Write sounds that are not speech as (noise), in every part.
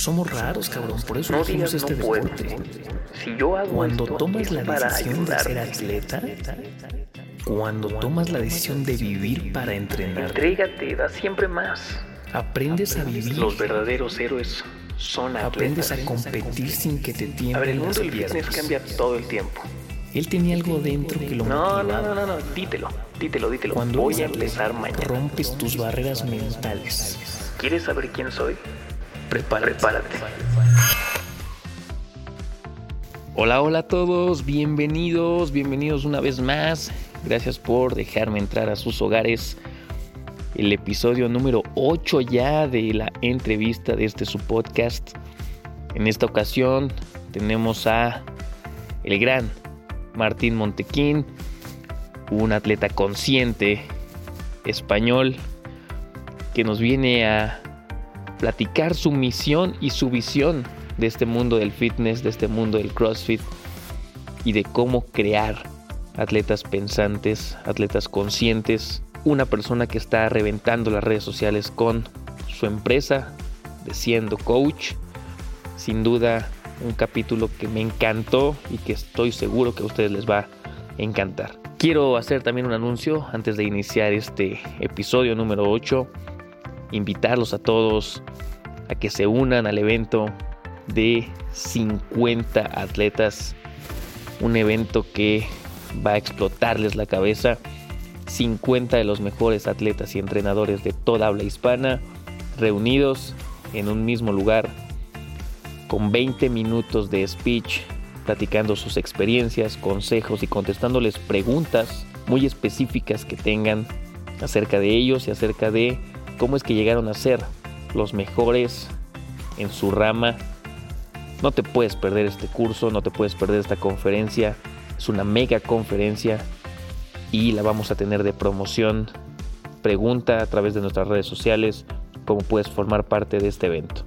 Somos raros, cabrón. Por eso No digas este no deporte. Si yo hago Cuando esto, tomas la decisión de ser atleta, cuando tomas la decisión de vivir para entrenar, Entrégate, da siempre más. aprendes a vivir, Los verdaderos héroes son aprendes atletas. a competir sin que te A ver, el tiemblen mundo del fitness cambia todo el tiempo. Él tenía algo dentro que lo No, no, motivaba. no, no, no, dítelo, dítelo, dítelo. Cuando Voy a empezar mañana. rompes tus barreras mentales. ¿Quieres saber quién soy? Prepárate. Hola, hola a todos, bienvenidos, bienvenidos una vez más. Gracias por dejarme entrar a sus hogares. El episodio número 8 ya de la entrevista de este su podcast. En esta ocasión tenemos a el gran Martín Montequín, un atleta consciente español que nos viene a platicar su misión y su visión de este mundo del fitness, de este mundo del CrossFit y de cómo crear atletas pensantes, atletas conscientes, una persona que está reventando las redes sociales con su empresa de siendo coach. Sin duda un capítulo que me encantó y que estoy seguro que a ustedes les va a encantar. Quiero hacer también un anuncio antes de iniciar este episodio número 8. Invitarlos a todos a que se unan al evento de 50 atletas. Un evento que va a explotarles la cabeza. 50 de los mejores atletas y entrenadores de toda habla hispana reunidos en un mismo lugar con 20 minutos de speech platicando sus experiencias, consejos y contestándoles preguntas muy específicas que tengan acerca de ellos y acerca de cómo es que llegaron a ser los mejores en su rama. No te puedes perder este curso, no te puedes perder esta conferencia. Es una mega conferencia y la vamos a tener de promoción. Pregunta a través de nuestras redes sociales cómo puedes formar parte de este evento.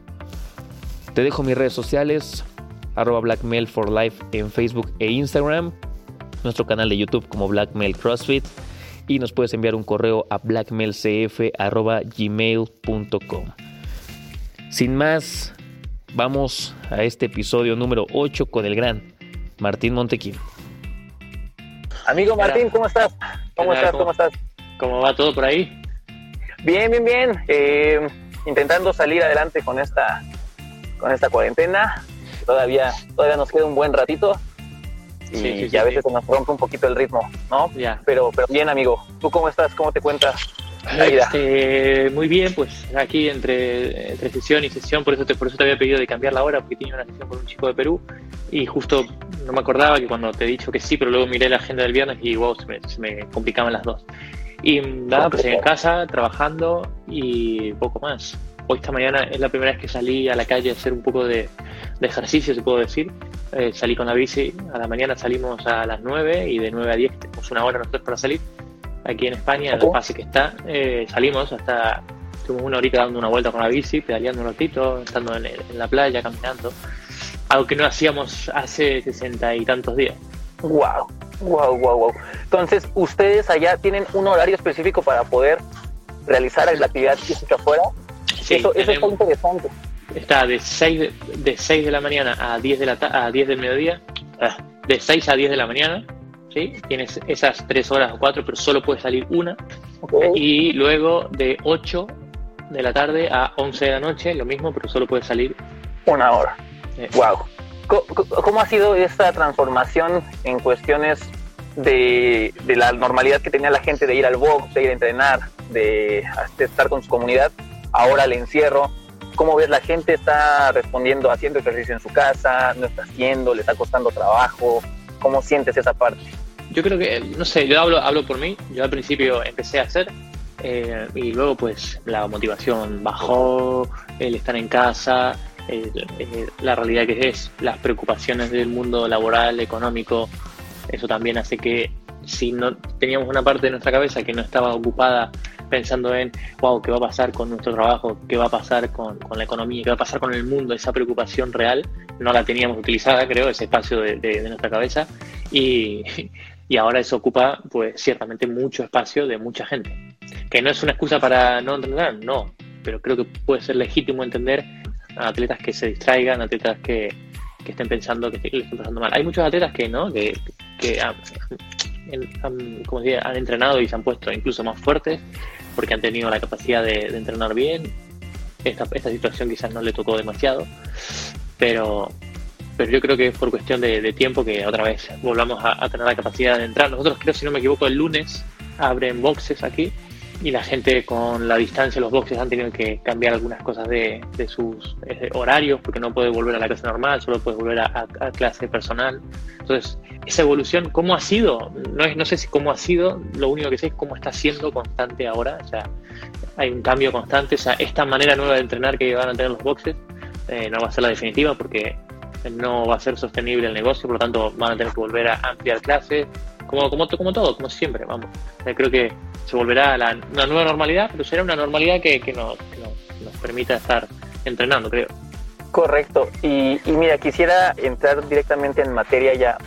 Te dejo mis redes sociales, arroba Blackmail for Life en Facebook e Instagram, nuestro canal de YouTube como Blackmail CrossFit y nos puedes enviar un correo a blackmailcf.gmail.com. Sin más, vamos a este episodio número 8 con el gran Martín Montequín. Amigo Martín, ¿cómo estás? ¿Cómo estás? ¿Cómo- ¿Cómo estás? ¿Cómo va todo por ahí? Bien, bien, bien. Eh, intentando salir adelante con esta, con esta cuarentena. Todavía, todavía nos queda un buen ratito y, Sí, a veces se nos rompe un poquito el ritmo, ¿no? Ya. Pero, pero bien, amigo. ¿Tú cómo estás? ¿Cómo te cuentas? Este, muy bien, pues aquí entre, entre sesión y sesión, por eso, te, por eso te había pedido de cambiar la hora, porque tenía una sesión con un chico de Perú y justo no me acordaba que cuando te he dicho que sí, pero luego miré la agenda del viernes y wow, se me, se me complicaban las dos. Y nada, pues en casa, trabajando y poco más. Hoy esta mañana es la primera vez que salí a la calle a hacer un poco de, de ejercicio, se puedo decir. Eh, salí con la bici, a la mañana salimos a las 9 y de 9 a 10 tenemos una hora nosotros para salir. Aquí en España, en el pase que está, eh, salimos hasta, estuvimos una horita dando una vuelta con la bici, pedaleando un ratito, estando en, en la playa, caminando. Algo que no hacíamos hace sesenta y tantos días. Wow, wow, wow, wow. Entonces, ustedes allá tienen un horario específico para poder realizar la actividad física afuera. Sí, eso, eso está interesante. está de 6 de, de 6 de la mañana a 10 de la ta- a 10 del mediodía, ah, de 6 a 10 de la mañana, ¿sí? Tienes esas 3 horas o 4, pero solo puedes salir una. Ok. Y luego de 8 de la tarde a 11 de la noche, lo mismo, pero solo puedes salir. Una hora. eh, Wow. ¿Cómo ha sido esta transformación en cuestiones de, de la normalidad que tenía la gente de ir al box, de ir a entrenar, de estar con su comunidad? Ahora el encierro. ¿Cómo ves la gente está respondiendo, haciendo ejercicio en su casa, no está haciendo, le está costando trabajo? ¿Cómo sientes esa parte? Yo creo que, no sé, yo hablo, hablo por mí. Yo al principio empecé a hacer eh, y luego pues la motivación bajó, el estar en casa, eh, la realidad que es, las preocupaciones del mundo laboral, económico, eso también hace que si no teníamos una parte de nuestra cabeza que no estaba ocupada pensando en, wow, ¿qué va a pasar con nuestro trabajo? ¿Qué va a pasar con, con la economía? ¿Qué va a pasar con el mundo? Esa preocupación real no la teníamos utilizada, creo, ese espacio de, de- de nuestra cabeza. Y, (laughs) y ahora eso ocupa, pues, ciertamente mucho espacio de mucha gente. Que no es una excusa para no entrenar, no, pero creo que puede ser legítimo entender a atletas que se distraigan, atletas que, que estén pensando que le estén pasando mal. Hay muchos atletas que no, que, que han, entrenado y se han puesto incluso más fuertes porque han tenido la capacidad de, entrenar bien. Esta, esta situación quizás no le tocó demasiado, pero, pero yo creo que es por cuestión de, tiempo que otra vez volvamos a, tener la capacidad de entrar. Nosotros creo, si no me equivoco, el lunes abren boxes aquí y la gente con la distancia los boxes han tenido que cambiar algunas cosas de, de sus eh, horarios porque no puede volver a la clase normal, solo puede volver a, a, a, clase personal. Entonces, esa evolución, ¿cómo ha sido? No, es, no sé si cómo ha sido, lo único que sé es cómo está siendo constante ahora. O sea, hay un cambio constante. O sea, esta manera nueva de entrenar que van a tener los boxes eh, no va a ser la definitiva porque no va a ser sostenible el negocio, por lo tanto van a tener que volver a ampliar clases, como, como, como todo, como siempre, vamos. creo que se volverá a la, una nueva normalidad, pero será una normalidad que, que, nos, que nos, permita estar entrenando, creo. Correcto. Y, y, mira, quisiera entrar directamente en materia ya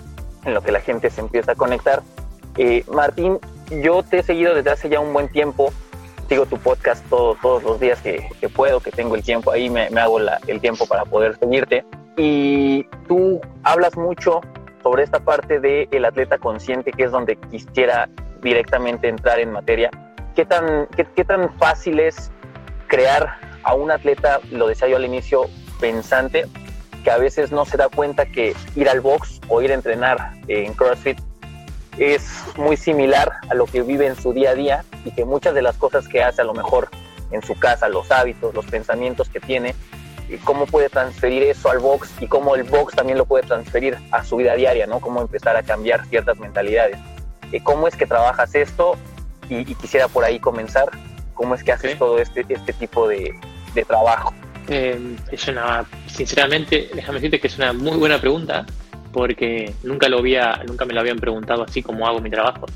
en lo que la gente se empieza a conectar. Eh, Martín, yo te he seguido desde hace ya un buen tiempo. Sigo tu podcast todo, todos los días que, que, puedo, que tengo el tiempo ahí, me, me hago la, el tiempo para poder seguirte. Y tú hablas mucho sobre esta parte del el atleta consciente, que es donde quisiera directamente entrar en materia. ¿Qué tan, qué, tan fácil es crear a un atleta, lo decía yo al inicio, pensante, que a veces no se da cuenta que ir al box o ir a entrenar en CrossFit es muy similar a lo que vive en su día a día y que muchas de las cosas que hace a lo mejor en su casa, los hábitos, los pensamientos que tiene, cómo puede transferir eso al box y cómo el box también lo puede transferir a su vida diaria, ¿no? Cómo empezar a cambiar ciertas mentalidades. ¿Cómo es que trabajas esto? Y, y quisiera por ahí comenzar. ¿Cómo es que haces okay. todo este, este tipo de, de trabajo? Eh, es una, sinceramente, déjame decirte que es una muy buena pregunta porque nunca lo había, nunca me lo habían preguntado así como hago mi trabajo.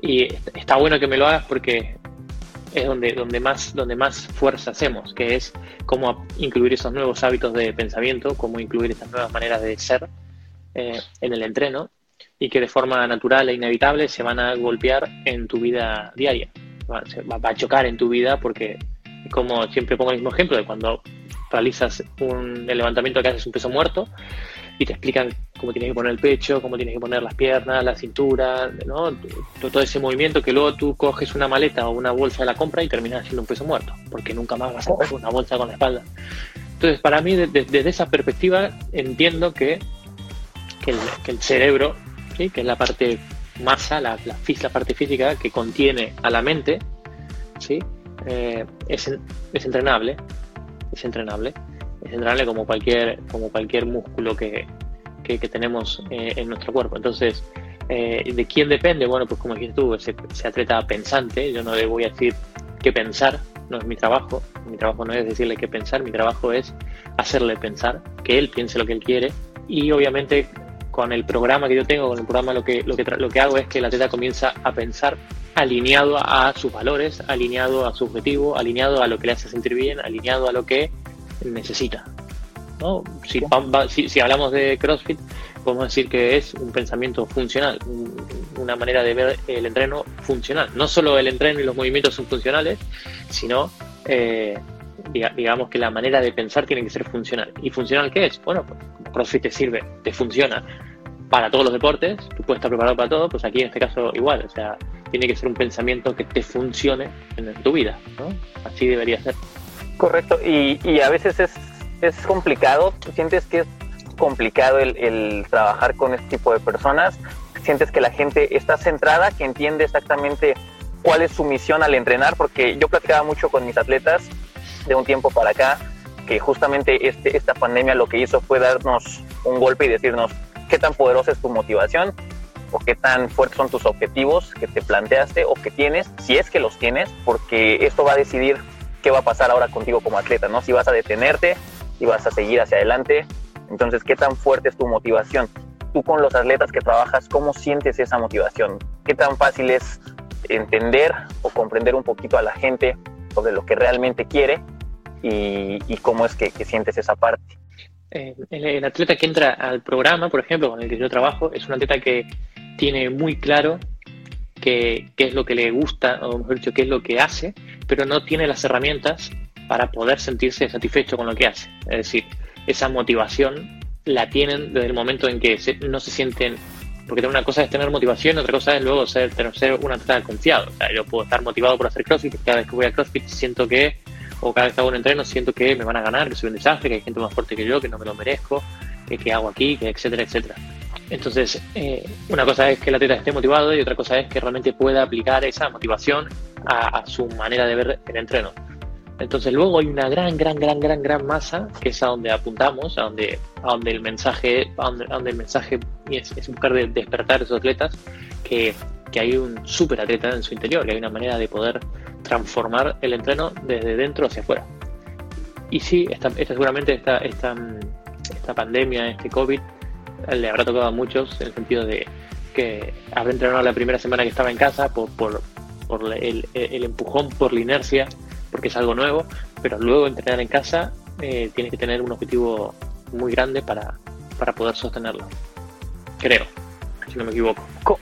Y está bueno que me lo hagas porque es donde, donde, más, donde más fuerza hacemos, que es cómo incluir esos nuevos hábitos de pensamiento, cómo incluir esas nuevas maneras de ser eh, en el entreno y que de forma natural e inevitable se van a golpear en tu vida diaria. Va, a chocar en tu vida porque, como siempre pongo el mismo ejemplo, de cuando realizas un, el levantamiento que haces un peso muerto y te explican cómo tienes que poner el pecho, cómo tienes que poner las piernas, la cintura, ¿no? todo ese movimiento que luego tú coges una maleta o una bolsa de la compra y terminas haciendo un peso muerto, porque nunca más vas a coger una bolsa con la espalda. Entonces, para mí, desde, esa perspectiva, entiendo que, que el cerebro, ¿sí? que es la parte masa, la, la, la, parte física que contiene a la mente, ¿sí? Eh, es, es entrenable, es entrenable es entrenable como cualquier, como cualquier músculo que, que, que tenemos eh, en nuestro cuerpo. Entonces, eh, ¿de quién depende? Bueno, pues como dijiste tú, ese, ese, atleta pensante, yo no le voy a decir qué pensar, no es mi trabajo, mi trabajo no es decirle qué pensar, mi trabajo es hacerle pensar, que él piense lo que él quiere y obviamente con el programa que yo tengo, con el programa lo que, lo que, lo que hago es que el atleta comienza a pensar alineado a sus valores, alineado a su objetivo, alineado a lo que le hace sentir bien, alineado a lo que necesita. ¿no? Si, si, si, hablamos de CrossFit, podemos decir que es un pensamiento funcional, una manera de ver el entreno funcional. No solo el entreno y los movimientos son funcionales, sino eh, digamos que la manera de pensar tiene que ser funcional. ¿Y funcional qué es? Bueno, pues CrossFit te sirve, te funciona para todos los deportes, tú puedes estar preparado para todo, pues aquí en este caso igual, o sea, tiene que ser un pensamiento que te funcione en tu vida, ¿no? Así debería ser. Correcto, y, a veces es, es, complicado, sientes que es complicado el, el, trabajar con este tipo de personas, sientes que la gente está centrada, que entiende exactamente cuál es su misión al entrenar, porque yo platicaba mucho con mis atletas de un tiempo para acá, que justamente este, esta pandemia lo que hizo fue darnos un golpe y decirnos qué tan poderosa es tu motivación o qué tan fuertes son tus objetivos que te planteaste o que tienes, si es que los tienes, porque esto va a decidir qué va a pasar ahora contigo como atleta, ¿no? Si vas a detenerte, si vas a seguir hacia adelante. Entonces, ¿qué tan fuerte es tu motivación? Tú con los atletas que trabajas, ¿cómo sientes esa motivación? ¿Qué tan fácil es entender o comprender un poquito a la gente sobre lo que realmente quiere y, cómo es que, sientes esa parte? Eh, el, atleta que entra al programa, por ejemplo, con el que yo trabajo, es un atleta que tiene muy claro qué, es lo que le gusta, o mejor dicho, qué es lo que hace, pero no tiene las herramientas para poder sentirse satisfecho con lo que hace. Es decir, esa motivación la tienen desde el momento en que no se sienten porque una cosa es tener motivación, otra cosa es luego ser, ser un atleta confiado. O sea, yo puedo estar motivado por hacer CrossFit, cada vez que voy a CrossFit siento que, o cada vez que hago un entreno, siento que me van a ganar, que soy un desastre, que hay gente más fuerte que yo, que no me lo merezco, que, que hago aquí, que etcétera, etcétera. Entonces, eh, una cosa es que el atleta esté motivado y otra cosa es que realmente pueda aplicar esa motivación a, a su manera de ver el entreno. Entonces luego hay una gran, gran, gran, gran, gran masa que es a donde apuntamos, a donde, a donde el mensaje, a donde, el mensaje es, buscar de, despertar a esos atletas, que, que hay un súper atleta en su interior, que hay una manera de poder transformar el entreno desde dentro hacia afuera. Y sí, esta, esta seguramente esta, esta, esta pandemia, este COVID, le habrá tocado a muchos en el sentido de que habrá entrenado la primera semana que estaba en casa por, por, por el, el empujón, por la inercia porque es algo nuevo, pero luego entrenar en casa eh, tienes que tener un objetivo muy grande para, para poder sostenerlo. Creo, si no me equivoco. ¿Cómo,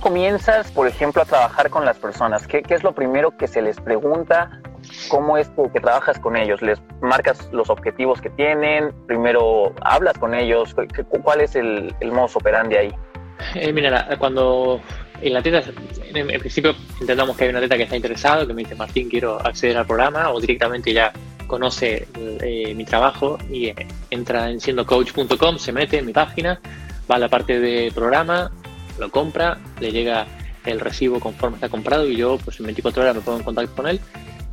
comienzas, por ejemplo, a trabajar con las personas? ¿Qué, es lo primero que se les pregunta? ¿Cómo es que, trabajas con ellos? ¿Les marcas los objetivos que tienen? ¿Primero hablas con ellos? ¿Cuál es el, el modus operandi ahí? Eh, mira, cuando en la teta, en, principio intentamos que hay una teta que está interesado, que me dice Martín, quiero acceder al programa, o directamente ya conoce eh, mi trabajo y eh, entra en siendocoach.com, se mete en mi página, va a la parte de programa, lo compra, le llega el recibo conforme está comprado y yo pues en 24 horas me pongo en contacto con él.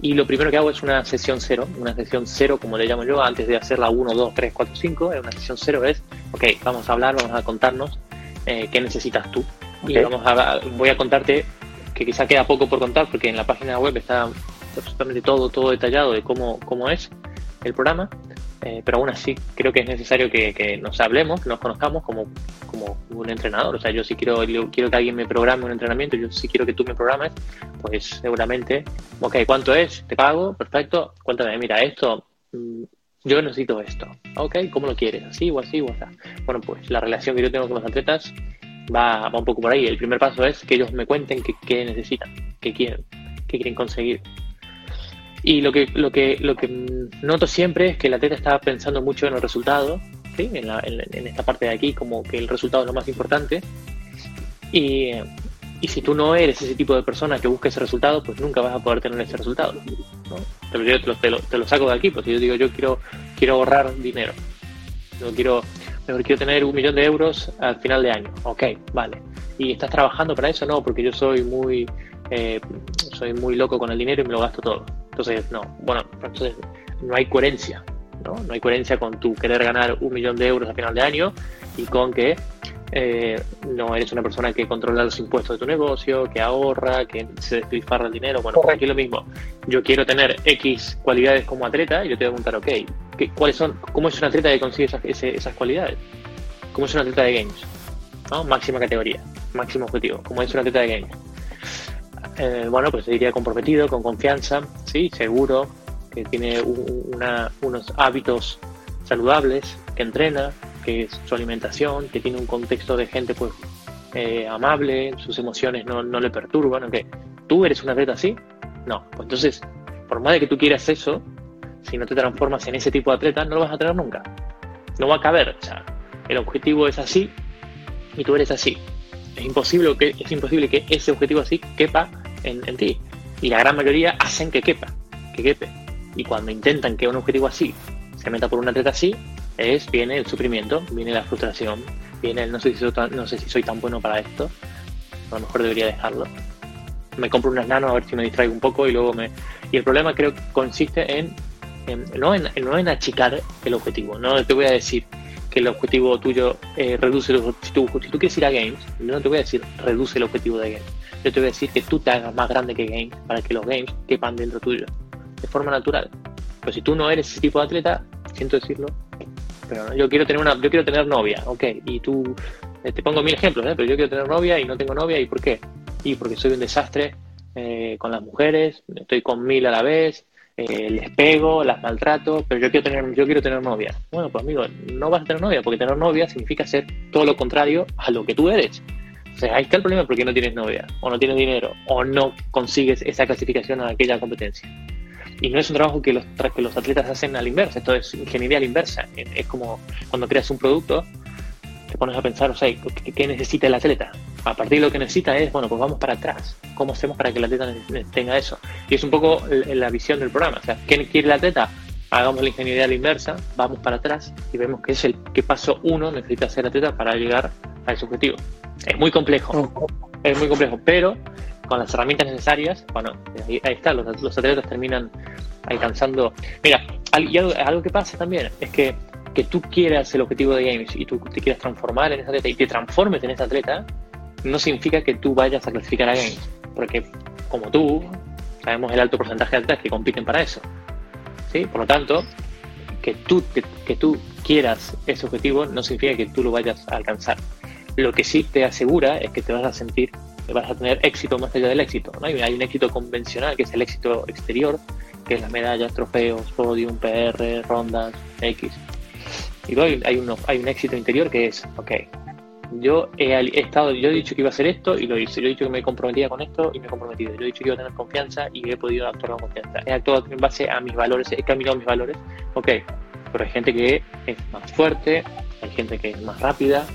Y lo primero que hago es una sesión cero, una sesión cero como le llamo yo, antes de hacer la 1, 2, 3, 4, 5, una sesión cero es, ok, vamos a hablar, vamos a contarnos eh, qué necesitas tú. Y vamos a, voy a contarte, que quizá queda poco por contar, porque en la página web está absolutamente todo, todo detallado de cómo, cómo es el programa, eh, pero aún así creo que es necesario que, nos hablemos, que nos conozcamos como, un entrenador. O sea, yo si quiero, quiero que alguien me programe un entrenamiento, yo si quiero que tú me programes, pues seguramente, ok, ¿cuánto es? ¿Te pago? Perfecto. Cuéntame, mira, esto, mm, yo necesito esto. Ok, ¿cómo lo quieres? ¿Así o así o así? Bueno, pues la relación que yo tengo con los atletas va, un poco por ahí. El primer paso es que ellos me cuenten qué, necesitan, qué quieren, qué quieren conseguir. Y lo que, lo, que, lo que noto siempre es que el atleta está pensando mucho en el resultado, ¿sí? en, en, esta parte de aquí, como que el resultado es lo más importante. Y, si tú no eres ese tipo de persona que busca ese resultado, pues nunca vas a poder tener ese resultado. ¿no? Te, lo, te, lo, te, lo, saco de aquí, porque yo digo, yo quiero, quiero ahorrar dinero. Yo quiero mejor quiero tener un millón de euros al final de año. Ok, vale. ¿Y estás trabajando para eso? No, porque yo soy muy, eh, soy muy loco con el dinero y me lo gasto todo. Entonces, no. Bueno, entonces no hay coherencia. ¿no? no hay coherencia con tu querer ganar un millón de euros al final de año y con que eh, no eres una persona que controla los impuestos de tu negocio, que ahorra, que se despilfarra el dinero. Bueno, aquí lo mismo. Yo quiero tener X cualidades como atleta y yo te voy a preguntar, ok, ¿qué, ¿cuáles son, ¿cómo es un atleta que consigue esas, esas cualidades? ¿Cómo es un atleta de games? ¿no? Máxima categoría, máximo objetivo. ¿Cómo es un atleta de games? Eh, bueno, pues diría comprometido, con confianza, sí, seguro, que tiene unos hábitos saludables, que entrena, que es su alimentación, que tiene un contexto de gente pues eh, amable, sus emociones no, no le perturban, aunque tú eres un atleta así, no, pues entonces, por más de que tú quieras eso, si no te transformas en ese tipo de atleta, no lo vas a tener nunca. No va a caber. O sea, el objetivo es así y tú eres así. Es imposible que, es imposible que ese objetivo así quepa en, en ti. Y la gran mayoría hacen que quepa, que quepe. Y cuando intentan que un objetivo así se meta por un atleta así, es, viene el sufrimiento, viene la frustración, viene el no sé si soy tan, no sé si soy tan bueno para esto, a lo mejor debería dejarlo. Me compro unas nano a ver si me distraigo un poco y luego me... Y el problema creo que consiste en, no, en no en achicar el objetivo, no te voy a decir que el objetivo tuyo eh, reduce los tú, si tú quieres ir a games, yo no te voy a decir reduce el objetivo de games, yo te voy a decir que tú te hagas más grande que games para que los games quepan dentro tuyo, de forma natural. Pero si tú no eres ese tipo de atleta, siento decirlo, pero yo quiero tener una, yo quiero tener novia, ok, y tú, eh, te pongo mil ejemplos, ¿eh? pero yo quiero tener novia y no tengo novia, ¿y por qué? Y porque soy un desastre con las mujeres, estoy con mil a la vez, les pego, las maltrato, pero yo quiero tener, yo quiero tener novia. Bueno, pues amigo, no vas a tener novia, porque tener novia significa ser todo lo contrario a lo que tú eres. O sea, ahí está el problema porque no tienes novia, o no tienes dinero, o no consigues esa clasificación a aquella competencia. Y no es un trabajo que los, que los atletas hacen a la inversa, esto es ingeniería a la inversa. Es como cuando creas un producto, te pones a pensar, o sea, ¿qué, necesita el atleta? A partir de lo que necesita es, bueno, pues vamos para atrás. ¿Cómo hacemos para que el atleta tenga eso? Y es un poco la visión del programa. O sea, ¿qué quiere el atleta? Hagamos la ingeniería a la inversa, vamos para atrás y vemos que es el que paso uno necesita hacer el atleta para llegar a ese objetivo. Es muy complejo, es muy complejo, pero con las herramientas necesarias, bueno, ahí, está, los, atletas terminan alcanzando. Mira, algo, que pasa también es que, que tú quieras el objetivo de Games y tú te quieras transformar en ese atleta y te transformes en ese atleta, no significa que tú vayas a clasificar a Games, porque como tú, sabemos el alto porcentaje de atletas que compiten para eso. ¿sí? Por lo tanto, que tú, que tú quieras ese objetivo no significa que tú lo vayas a alcanzar. Lo que sí te asegura es que te vas a sentir vas a tener éxito más allá del éxito. ¿no? Hay, un éxito convencional, que es el éxito exterior, que es las medallas, trofeos, podium, PR, rondas, X. Y luego hay, uno, hay un éxito interior que es, ok, yo he, estado, yo he dicho que iba a hacer esto y lo hice. Yo he dicho que me comprometía con esto y me he comprometido. Yo he dicho que iba a tener confianza y he podido actuar con confianza. He actuado en base a mis valores, he caminado mis valores. Ok, pero hay gente que es más fuerte, hay gente que es más rápida.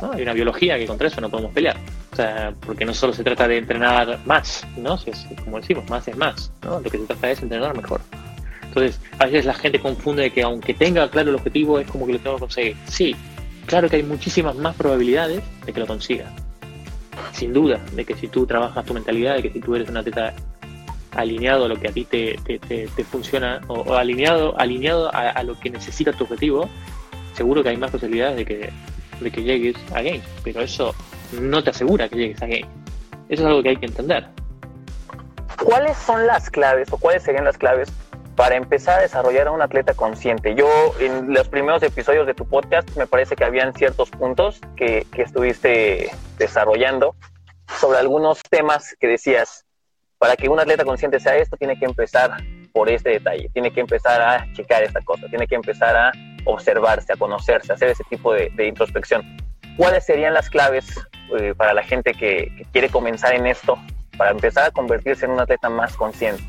¿no? Hay una biología que contra eso no podemos pelear. O sea, porque no solo se trata de entrenar más, ¿no? Si es, como decimos, más es más, ¿no? Lo que se trata es entrenar mejor. Entonces, a veces la gente confunde que aunque tenga claro el objetivo, es como que lo tengo que conseguir. Sí, claro que hay muchísimas más probabilidades de que lo consiga. Sin duda, de que si tú trabajas tu mentalidad, de que si tú eres un atleta alineado a lo que a ti te, te, funciona, o, alineado, alineado a, a, lo que necesita tu objetivo, seguro que hay más posibilidades de que, de que llegues a game. Pero eso no te asegura que llegues a game. Eso es algo que hay que entender. ¿Cuáles son las claves o cuáles serían las claves para empezar a desarrollar a un atleta consciente? Yo en los primeros episodios de tu podcast me parece que habían ciertos puntos que, que estuviste desarrollando sobre algunos temas que decías, para que un atleta consciente sea esto, tiene que empezar por este detalle, tiene que empezar a checar esta cosa, tiene que empezar a observarse, a conocerse, a hacer ese tipo de, introspección. ¿Cuáles serían las claves eh, para la gente que, quiere comenzar en esto, para empezar a convertirse en un atleta más consciente?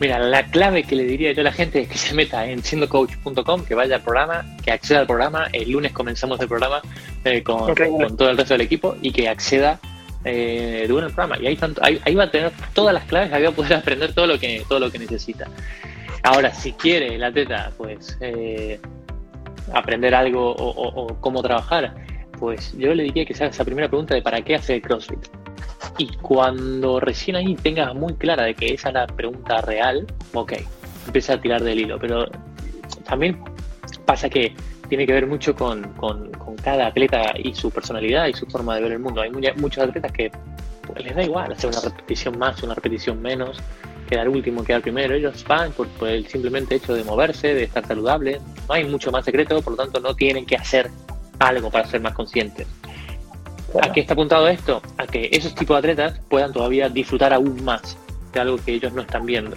Mira, la clave que le diría yo a la gente es que se meta en siendocoach.com, que vaya al programa, que acceda al programa. El lunes comenzamos el programa eh, con, todo el resto del equipo y que acceda eh, de al programa. Y ahí, tanto, ahí, va a tener todas las claves, ahí va a poder (laughs) aprender todo lo que, todo lo que necesita. Ahora, si quiere el atleta, pues eh, aprender algo o, o cómo trabajar, pues yo le diría que se haga esa primera pregunta de para qué hace el CrossFit. Y cuando recién ahí tengas muy clara de que esa es la pregunta real, ok, empieza a tirar del hilo. Pero también pasa que tiene que ver mucho con, con, cada atleta y su personalidad y su forma de ver el mundo. Hay muchos atletas que les da igual hacer una repetición más, una repetición menos, quedar último, quedar primero. Ellos van por, por, el simplemente hecho de moverse, de estar saludable. No hay mucho más secreto, por lo tanto no tienen que hacer algo para ser más conscientes. ¿A qué está apuntado esto? A que esos tipos de atletas puedan todavía disfrutar aún más de algo que ellos no están viendo.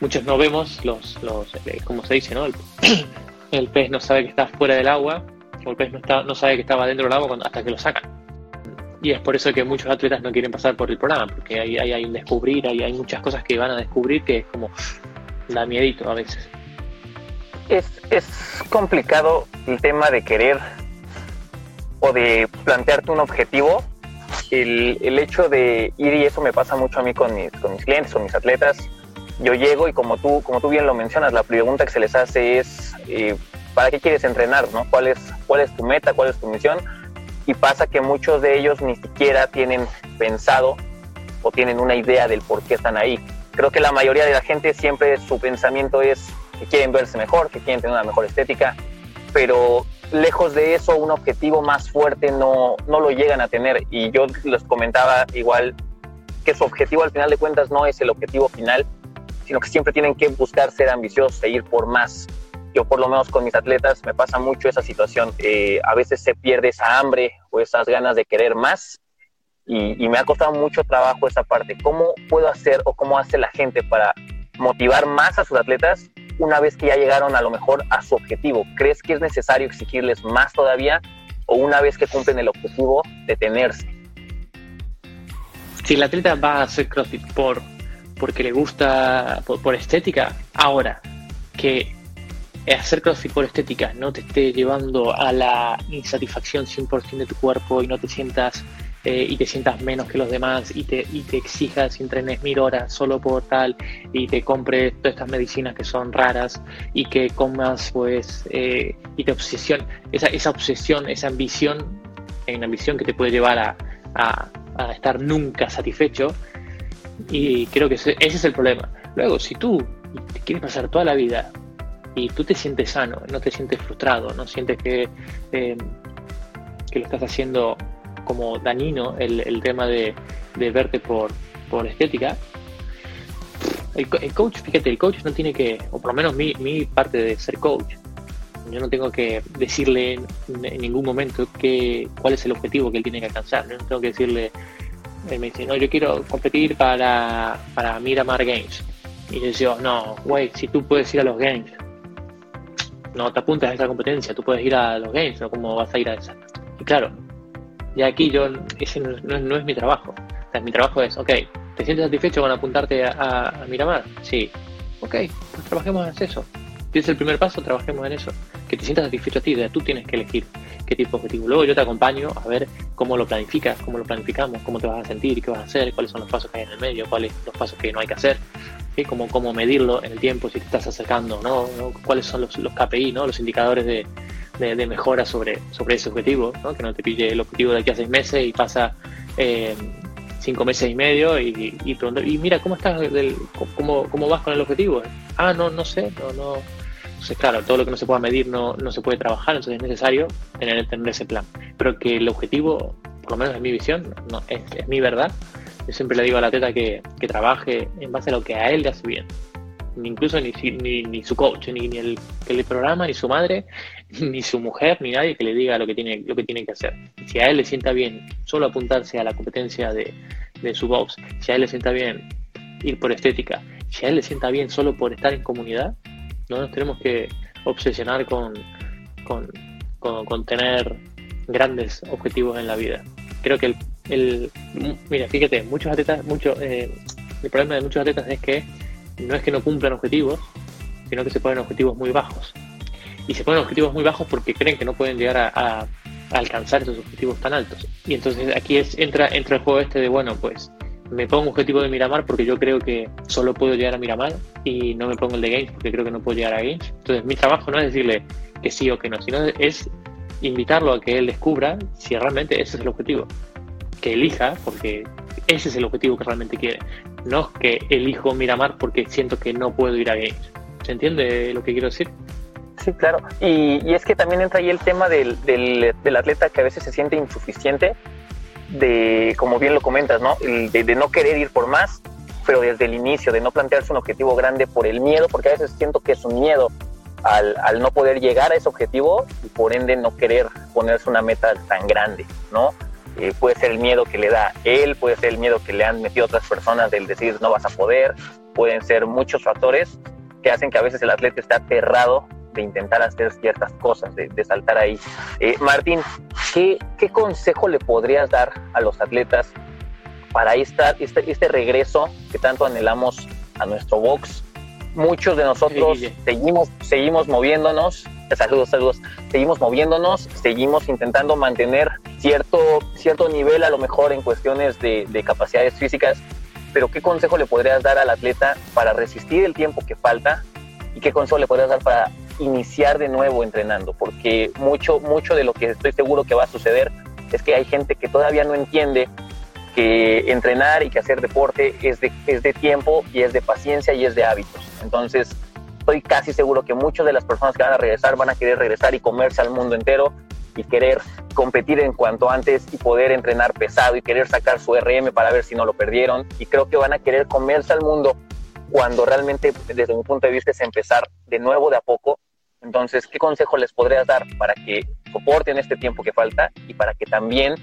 Muchos no vemos los, los eh, como se dice, ¿no? (clears throat) El, pez no sabe que está fuera del agua, o el pez no, está, no sabe que estaba dentro del agua hasta que lo sacan. Y es por eso que muchos atletas no quieren pasar por el programa, porque hay, hay, hay un descubrir, hay, hay muchas cosas que van a descubrir que es como da miedito a veces. Es, es complicado el tema de querer o de plantearte un objetivo, el, el, hecho de ir, y eso me pasa mucho a mí con mis, con mis clientes o mis atletas, yo llego y como tú, como tú bien lo mencionas, la pregunta que se les hace es, eh, ¿para qué quieres entrenar? ¿no? ¿Cuál, ¿Cuál es tu meta? ¿Cuál es tu misión? Y pasa que muchos de ellos ni siquiera tienen pensado o tienen una idea del por qué están ahí. Creo que la mayoría de la gente siempre su pensamiento es que quieren verse mejor, que quieren tener una mejor estética, pero lejos de eso, un objetivo más fuerte no, no lo llegan a tener. Y yo les comentaba igual que su objetivo al final de cuentas no es el objetivo final, sino que siempre tienen que buscar ser ambiciosos e ir por más. Yo por lo menos con mis atletas me pasa mucho esa situación. Eh, a veces se pierde esa hambre o esas ganas de querer más y, y me ha costado mucho trabajo esa parte. ¿Cómo puedo hacer o cómo hace la gente para motivar más a sus atletas una vez que ya llegaron a lo mejor a su objetivo? ¿Crees que es necesario exigirles más todavía o una vez que cumplen el objetivo, detenerse? Si el atleta va a hacer CrossFit por, porque le gusta por, estética. Ahora, que hacer CrossFit por estética no te esté llevando a la insatisfacción 100% de tu cuerpo y no te sientas eh, y te sientas menos que los demás y te, y te exijas y entrenes mil horas solo por tal y te compres todas estas medicinas que son raras y que comas pues eh, y te obsesión esa, esa obsesión esa ambición una ambición que te puede llevar a, a, estar nunca satisfecho y creo que ese, es el problema. Luego si tú quieres pasar toda la vida y tú te sientes sano no te sientes frustrado no sientes que eh, que lo estás haciendo como dañino el, tema de, verte por, por estética. El, coach, fíjate, el coach no tiene que, o por lo menos mi, mi parte de ser coach, yo no tengo que decirle en, ningún momento que, cuál es el objetivo que él tiene que alcanzar. Yo no tengo que decirle, él me dice, no, yo quiero competir para, para Miramar Games. Y yo no, güey, si tú puedes ir a los Games, no te apuntas a esa competencia, tú puedes ir a los Games, ¿no? ¿Cómo vas a ir a esa? Y claro, y aquí yo, ese no, es mi trabajo. mi trabajo es, ok, ¿te sientes satisfecho con apuntarte a, a, Miramar? Sí. Ok, pues trabajemos en eso. es el primer paso, trabajemos en eso. Que te sientas satisfecho a ti, tú tienes que elegir qué tipo de objetivo. Luego yo te acompaño a ver cómo lo planificas, cómo lo planificamos, cómo te vas a sentir, qué vas a hacer, cuáles son los pasos que hay en el medio, cuáles los pasos que no hay que hacer, ¿sí? cómo, cómo medirlo en el tiempo, si te estás acercando, ¿no? cuáles son los, los KPI, ¿no? los indicadores de, de, mejora sobre, sobre ese objetivo, ¿no? que no te pille el objetivo de aquí a seis meses y pasa eh, cinco meses y medio y, y, y mira, ¿cómo estás? Del, cómo, ¿Cómo vas con el objetivo? Ah, no, no sé, no, no. Entonces, claro, todo lo que no se pueda medir no, no se puede trabajar, entonces es necesario tener, tener ese plan. Pero que el objetivo, por lo menos en mi visión, no, es, es mi verdad. Yo siempre le digo a la teta que, que trabaje en base a lo que a él le hace bien incluso ni, ni, ni su coach, ni, ni, el que le programa, ni su madre, (laughs) ni su mujer, ni nadie que le diga lo que tiene, lo que, tiene que hacer. Si a él le sienta bien solo apuntarse a la competencia de, de su box, si a él le sienta bien ir por estética, si a él le sienta bien solo por estar en comunidad, no nos tenemos que obsesionar con, con, con, tener grandes objetivos en la vida. Creo que el, el mira, fíjate, muchos atletas, mucho, eh, el problema de muchos atletas es que no es que no cumplan objetivos, sino que se ponen objetivos muy bajos. Y se ponen objetivos muy bajos porque creen que no pueden llegar a, alcanzar esos objetivos tan altos. Y entonces aquí es, entra, entra el juego este de, bueno, pues me pongo un objetivo de Miramar porque yo creo que solo puedo llegar a Miramar y no me pongo el de Games porque creo que no puedo llegar a Games. Entonces mi trabajo no es decirle que sí o que no, sino es invitarlo a que él descubra si realmente ese es el objetivo. Que elija, porque ese es el objetivo que realmente quiere. No es que elijo Miramar porque siento que no puedo ir a Games. ¿Se entiende lo que quiero decir? Sí, claro. Y, es que también entra ahí el tema del, del, atleta que a veces se siente insuficiente, de, como bien lo comentas, ¿no? De, no querer ir por más, pero desde el inicio, de no plantearse un objetivo grande por el miedo, porque a veces siento que es un miedo al, al no poder llegar a ese objetivo y por ende no querer ponerse una meta tan grande, ¿no? Eh, puede ser el miedo que le da él, puede ser el miedo que le han metido otras personas del decir no vas a poder, pueden ser muchos factores que hacen que a veces el atleta esté aterrado de intentar hacer ciertas cosas, de, saltar ahí. Eh, Martín, ¿qué, ¿qué, consejo le podrías dar a los atletas para esta, este, este regreso que tanto anhelamos a nuestro box? Muchos de nosotros seguimos, seguimos moviéndonos, saludos, saludos, seguimos moviéndonos, seguimos intentando mantener cierto, cierto nivel a lo mejor en cuestiones de, capacidades físicas, pero ¿qué consejo le podrías dar al atleta para resistir el tiempo que falta? ¿Y qué consejo le podrías dar para iniciar de nuevo entrenando? Porque mucho, mucho de lo que estoy seguro que va a suceder es que hay gente que todavía no entiende que entrenar y que hacer deporte es de, es de tiempo y es de paciencia y es de hábitos. Entonces, estoy casi seguro que muchas de las personas que van a regresar van a querer regresar y comerse al mundo entero y querer competir en cuanto antes y poder entrenar pesado y querer sacar su RM para ver si no lo perdieron. Y creo que van a querer comerse al mundo cuando realmente, desde mi punto de vista, es empezar de nuevo de a poco. Entonces, ¿qué consejo les podrías dar para que soporten este tiempo que falta y para que también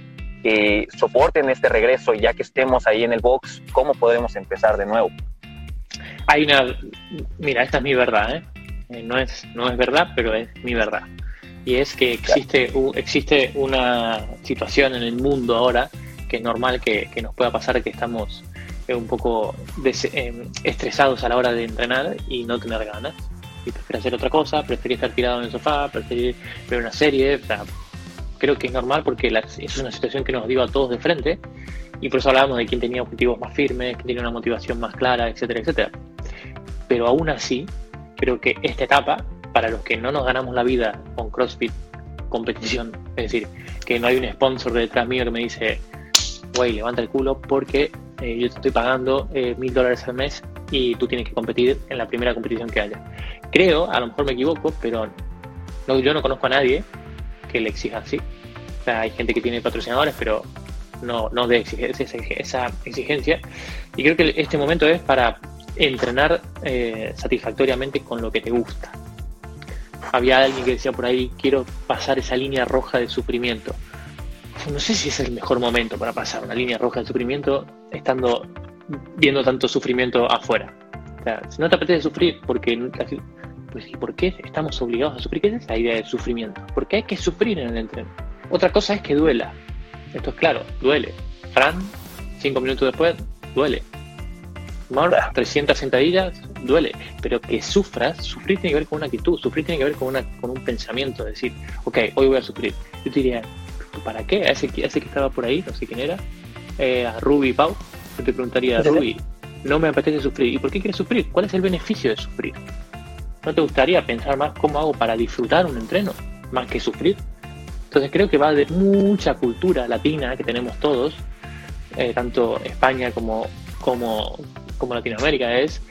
eh, soporten este regreso y ya que estemos ahí en el box, cómo podremos empezar de nuevo? Hay una, mira, esta es mi verdad, ¿eh? Eh, no, es, no es verdad, pero es mi verdad. Y es que existe, existe una situación en el mundo ahora que es normal que, nos pueda pasar que estamos eh, un poco des- eh, estresados a la hora de entrenar y no tener ganas. Y prefiero hacer otra cosa, preferir estar tirado en el sofá, preferir ver una serie. O sea, creo que es normal porque la- es una situación que nos dio a todos de frente y por eso hablábamos de quién tenía objetivos más firmes, quién tenía una motivación más clara, etcétera, etcétera. Pero aún así, creo que esta etapa, para los que no nos ganamos la vida con CrossFit competición, es decir, que no hay un sponsor detrás mío que me dice, güey, levanta el culo porque eh, yo te estoy pagando eh, mil dólares al mes y tú tienes que competir en la primera competición que haya. Creo, a lo mejor me equivoco, pero no, yo no conozco a nadie que le exija así. O sea, hay gente que tiene patrocinadores, pero no, de exige- esa, esa exigencia. Y creo que este momento es para entrenar eh, satisfactoriamente con lo que te gusta. Había alguien que decía por ahí, quiero pasar esa línea roja de sufrimiento. No sé si es el mejor momento para pasar una línea roja de sufrimiento estando viendo tanto sufrimiento afuera. O sea, si no te apetece sufrir, porque pues, ¿y por qué estamos obligados a sufrir? ¿Qué es esa idea de sufrimiento? Porque hay que sufrir en el entreno. Otra cosa es que duela. Esto es claro, duele. Fran, cinco minutos después, duele. Mark, 300 sentadillas, duele. Pero que sufras, sufrir tiene que ver con una actitud, sufrir tiene que ver con, una, con un pensamiento. decir, ok, hoy voy a sufrir. Yo te diría, ¿para qué? A ese, a ese que estaba por ahí, no sé quién era, eh, a Ruby Pau, yo te preguntaría, Ruby, no me apetece sufrir. ¿Y por qué quieres sufrir? ¿Cuál es el beneficio de sufrir? ¿No te gustaría pensar más cómo hago para disfrutar un entreno, más que sufrir? Entonces creo que va de mucha cultura latina que tenemos todos, eh, tanto España como, como, como Latinoamérica, es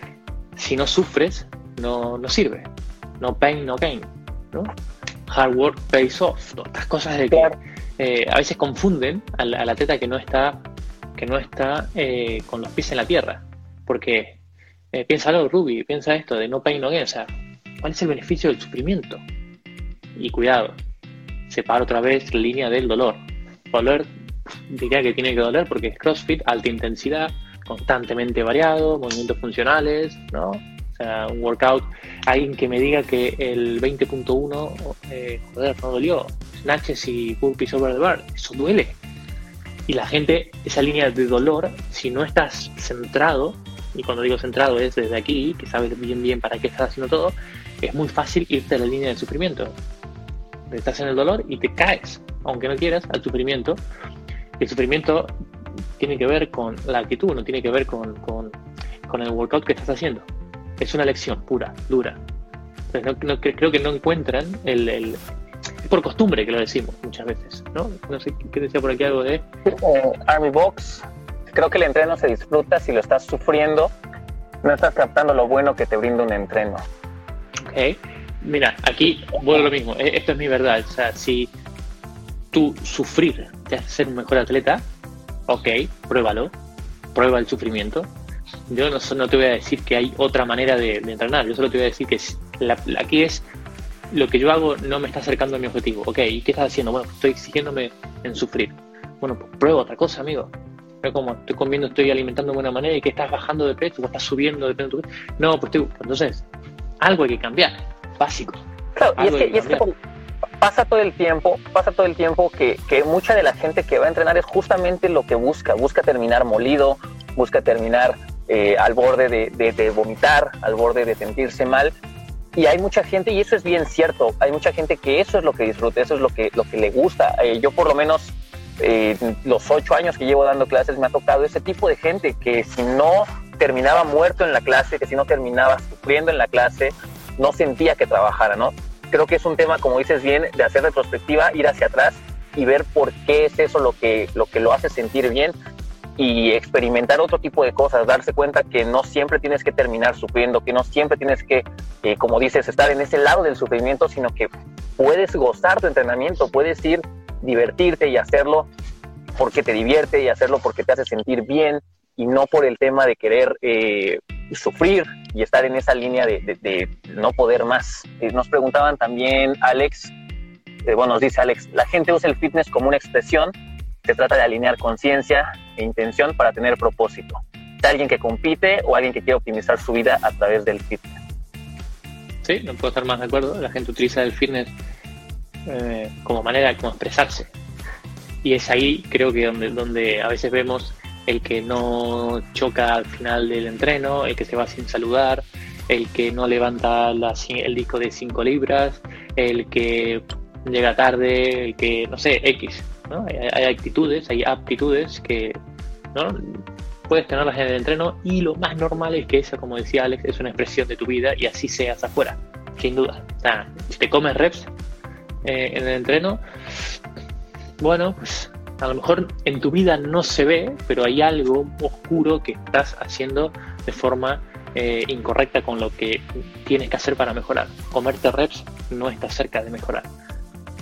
si no sufres, no, no sirve. No pain, no gain. ¿no? Hard work pays off. ¿no? Estas cosas de que eh, a veces confunden al, al atleta que no está, que no está eh, con los pies en la tierra. Porque eh, piénsalo, Ruby, piensa esto de no pain, no gain. O sea, ¿cuál es el beneficio del sufrimiento? Y cuidado, separa otra vez línea del dolor. Dolor, diría que tiene que doler porque es CrossFit, alta intensidad, constantemente variado, movimientos funcionales, ¿no? O sea, un workout, alguien que me diga que el 20.1, eh, joder, no dolió, snatches y burpees over the bar, eso duele. Y la gente, esa línea de dolor, si no estás centrado, y cuando digo centrado es desde aquí, que sabes bien bien para qué estás haciendo todo, es muy fácil irte a la línea del sufrimiento. Estás en el dolor y te caes, aunque no quieras, al sufrimiento. El sufrimiento tiene que ver con la actitud, no tiene que ver con, con, con el workout que estás haciendo. Es una lección pura, dura. Entonces, no, no- creo que no encuentran el, el- Es por costumbre que lo decimos muchas veces, ¿no? No sé qué decía por aquí algo de... Eh, Army Box, creo que el entreno se disfruta si lo estás sufriendo, no estás captando lo bueno que te brinda un entreno. Ok, mira, aquí vuelvo lo mismo, e- esto es mi verdad, o sea, si tú sufrir te hace ser un mejor atleta, ok, pruébalo, prueba el sufrimiento. Yo no, no te voy a decir que hay otra manera de, de entrenar, yo solo te voy a decir que la- aquí es lo que yo hago no me está acercando a mi objetivo. Ok, ¿y qué estás haciendo? Bueno, estoy exigiéndome en sufrir. Bueno, pues prueba otra cosa, amigo. Es como estoy comiendo, estoy alimentando de buena manera y que estás bajando de peso o estás subiendo de peso. No, pues estoy, entonces, algo hay que cambiar, básico. Claro, y es que, y es que pasa todo el tiempo, pasa todo el tiempo que, que mucha de la gente que va a entrenar es justamente lo que busca, busca terminar molido, busca terminar eh, al borde de, de- de vomitar, al borde de sentirse mal. Y hay mucha gente, y eso es bien cierto, hay mucha gente que eso es lo que disfruta, eso es lo que, lo que le gusta. Eh, yo por lo menos eh, los ocho años que llevo dando clases me ha tocado ese tipo de gente que si no terminaba muerto en la clase, que si no terminaba sufriendo en la clase, no sentía que trabajara, ¿no? Creo que es un tema, como dices bien, de hacer retrospectiva, ir hacia atrás y ver por qué es eso lo que lo, que lo hace sentir bien y experimentar otro tipo de cosas, darse cuenta que no siempre tienes que terminar sufriendo, que no siempre tienes que, eh, como dices, estar en ese lado del sufrimiento, sino que puedes gozar tu entrenamiento, puedes ir, divertirte y hacerlo porque te divierte y hacerlo porque te hace sentir bien y no por el tema de querer eh, sufrir y estar en esa línea de, de- no poder más. Nos preguntaban también, Alex, eh, bueno, nos dice Alex, la gente usa el fitness como una expresión, se trata de alinear conciencia e intención para tener propósito. ¿Es alguien que compite o alguien que quiere optimizar su vida a través del fitness? Sí, no puedo estar más de acuerdo. La gente utiliza el fitness eh, como manera como expresarse. Y es ahí, creo que donde, donde a veces vemos el que no choca al final del entreno, el que se va sin saludar, el que no levanta el disco de 5 libras, el que llega tarde, el que, no sé, X. Hay, actitudes, hay aptitudes que ¿no? puedes tenerlas en el entreno y lo más normal es que esa, como decía Alex, es una expresión de tu vida y así seas afuera, sin duda. si te comes reps eh, en el entreno, bueno, pues a lo mejor en tu vida no se ve, pero hay algo oscuro que estás haciendo de forma eh, incorrecta con lo que tienes que hacer para mejorar. Comerte reps no está cerca de mejorar.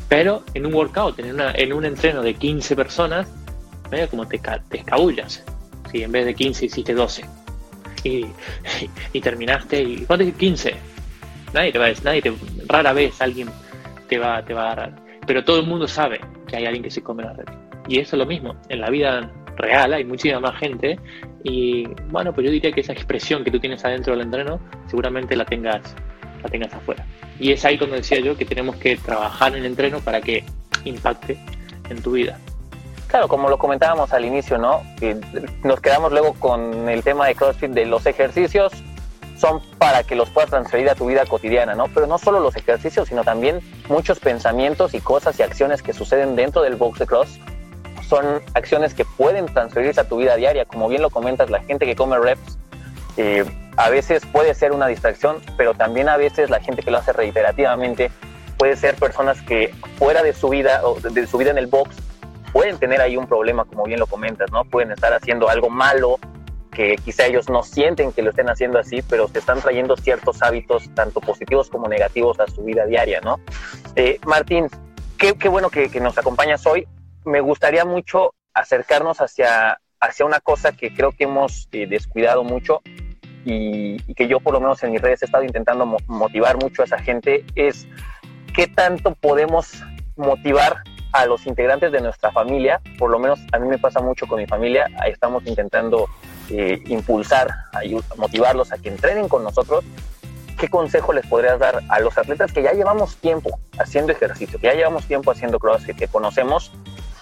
Pero en un workout, en, un entreno de 15 personas, medio como te, escabullas. Si en vez de 15 hiciste 12 (laughs) y, terminaste, y ¿cuánto es 15? Nadie te va a decir, nadie rara vez alguien te va, te va a agarrar. Pero todo el mundo sabe que hay alguien que se come la red. Y eso es lo mismo. En la vida real hay muchísima más gente. Y bueno, pues yo diría que esa expresión que tú tienes adentro del entreno, seguramente la tengas, la tengas afuera. Y es ahí cuando decía yo que tenemos que trabajar en el entreno para que impacte en tu vida. Claro, como lo comentábamos al inicio, ¿no? nos quedamos luego con el tema de CrossFit de los ejercicios son para que los puedas transferir a tu vida cotidiana, ¿no? Pero no solo los ejercicios, sino también muchos pensamientos y cosas y acciones que suceden dentro del box de cross son acciones que pueden transferirse a tu vida diaria. Como bien lo comentas, la gente que come reps eh, a veces puede ser una distracción, pero también a veces la gente que lo hace reiterativamente puede ser personas que fuera de su vida o de su vida en el box pueden tener ahí un problema, como bien lo comentas, ¿no? Pueden estar haciendo algo malo que quizá ellos no sienten que lo estén haciendo así, pero se están trayendo ciertos hábitos, tanto positivos como negativos, a su vida diaria, ¿no? Eh, Martín, qué, bueno que, nos acompañas hoy. Me gustaría mucho acercarnos hacia, hacia una cosa que creo que hemos eh, descuidado mucho y, que yo por lo menos en mis redes he estado intentando motivar mucho a esa gente, es qué tanto podemos motivar a los integrantes de nuestra familia, por lo menos a mí me pasa mucho con mi familia, estamos intentando eh, impulsar, motivarlos a que entrenen con nosotros, ¿qué consejo les podrías dar a los atletas que ya llevamos tiempo haciendo ejercicio, que ya llevamos tiempo haciendo CrossFit, que conocemos?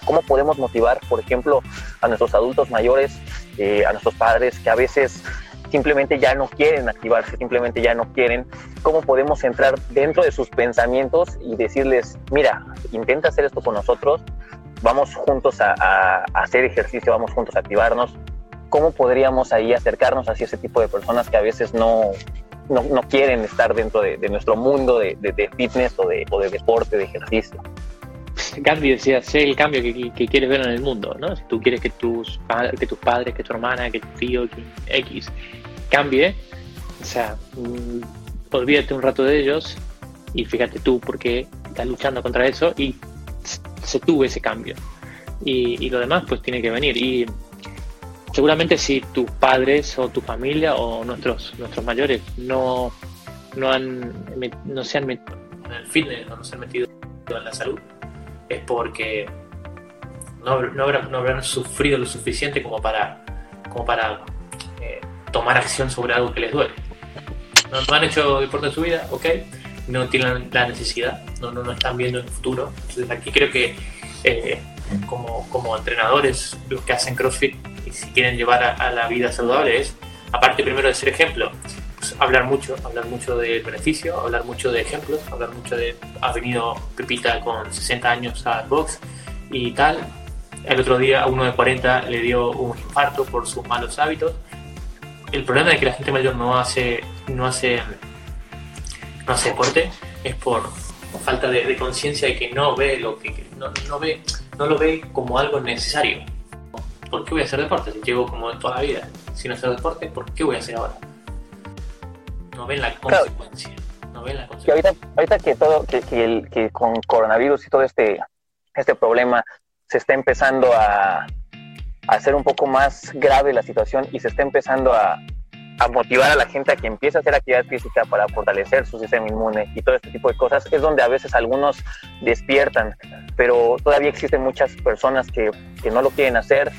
¿Cómo podemos motivar, por ejemplo, a nuestros adultos mayores, eh, a nuestros padres que a veces simplemente ya no quieren activarse, simplemente ya no quieren? ¿Cómo podemos entrar dentro de sus pensamientos y decirles, mira, intenta hacer esto con nosotros, vamos juntos a, hacer ejercicio, vamos juntos a activarnos, cómo podríamos ahí acercarnos hacia ese tipo de personas que a veces no, no, no quieren estar dentro de, nuestro mundo de, fitness o o de deporte, de ejercicio. (laughs) Gandhi decía, sé el cambio que, quieres ver en el mundo, ¿no? Si tú quieres que tus, que tus padres, que tu hermana, que tu tío, que X cambie, o sea, mm, olvídate un rato de ellos y fíjate tú por qué estás luchando contra eso y se tuvo ese cambio. Y, y, lo demás pues tiene que venir. Y seguramente si tus padres o tu familia o nuestros, nuestros mayores no, no, han, no se han metido en el fitness, no se han metido en la salud, porque no, habrán, sufrido lo suficiente como para, como para eh, tomar acción sobre algo que les duele. No, han hecho deporte en su vida, ok, no tienen la necesidad, no, no, no están viendo el futuro. Entonces aquí creo que eh, como, como entrenadores, los que hacen CrossFit, y si quieren llevar a, la vida saludable, es, aparte primero de ser ejemplo, hablar mucho, hablar mucho del beneficio, hablar mucho de ejemplos, hablar mucho de, ha venido Pepita con 60 años al box y tal. El otro día a uno de 40 le dio un infarto por sus malos hábitos. El problema de que la gente mayor no hace, no hace, no hace deporte es por falta de, conciencia de que no ve lo que no, no ve no lo ve como algo necesario. ¿Por qué voy a hacer deporte si llevo como toda la vida sin hacer deporte? ¿Por qué voy a hacer ahora? No ven la consecuencia. No ven la consecuencia. ahorita, que todo, que, que, el, que con coronavirus y todo este, este problema se está empezando a, a hacer un poco más grave la situación y se está empezando a, a motivar a la gente a que empiece a hacer actividad física para fortalecer su sistema inmune y todo este tipo de cosas, es donde a veces algunos despiertan, pero todavía existen muchas personas que, que no lo quieren hacer,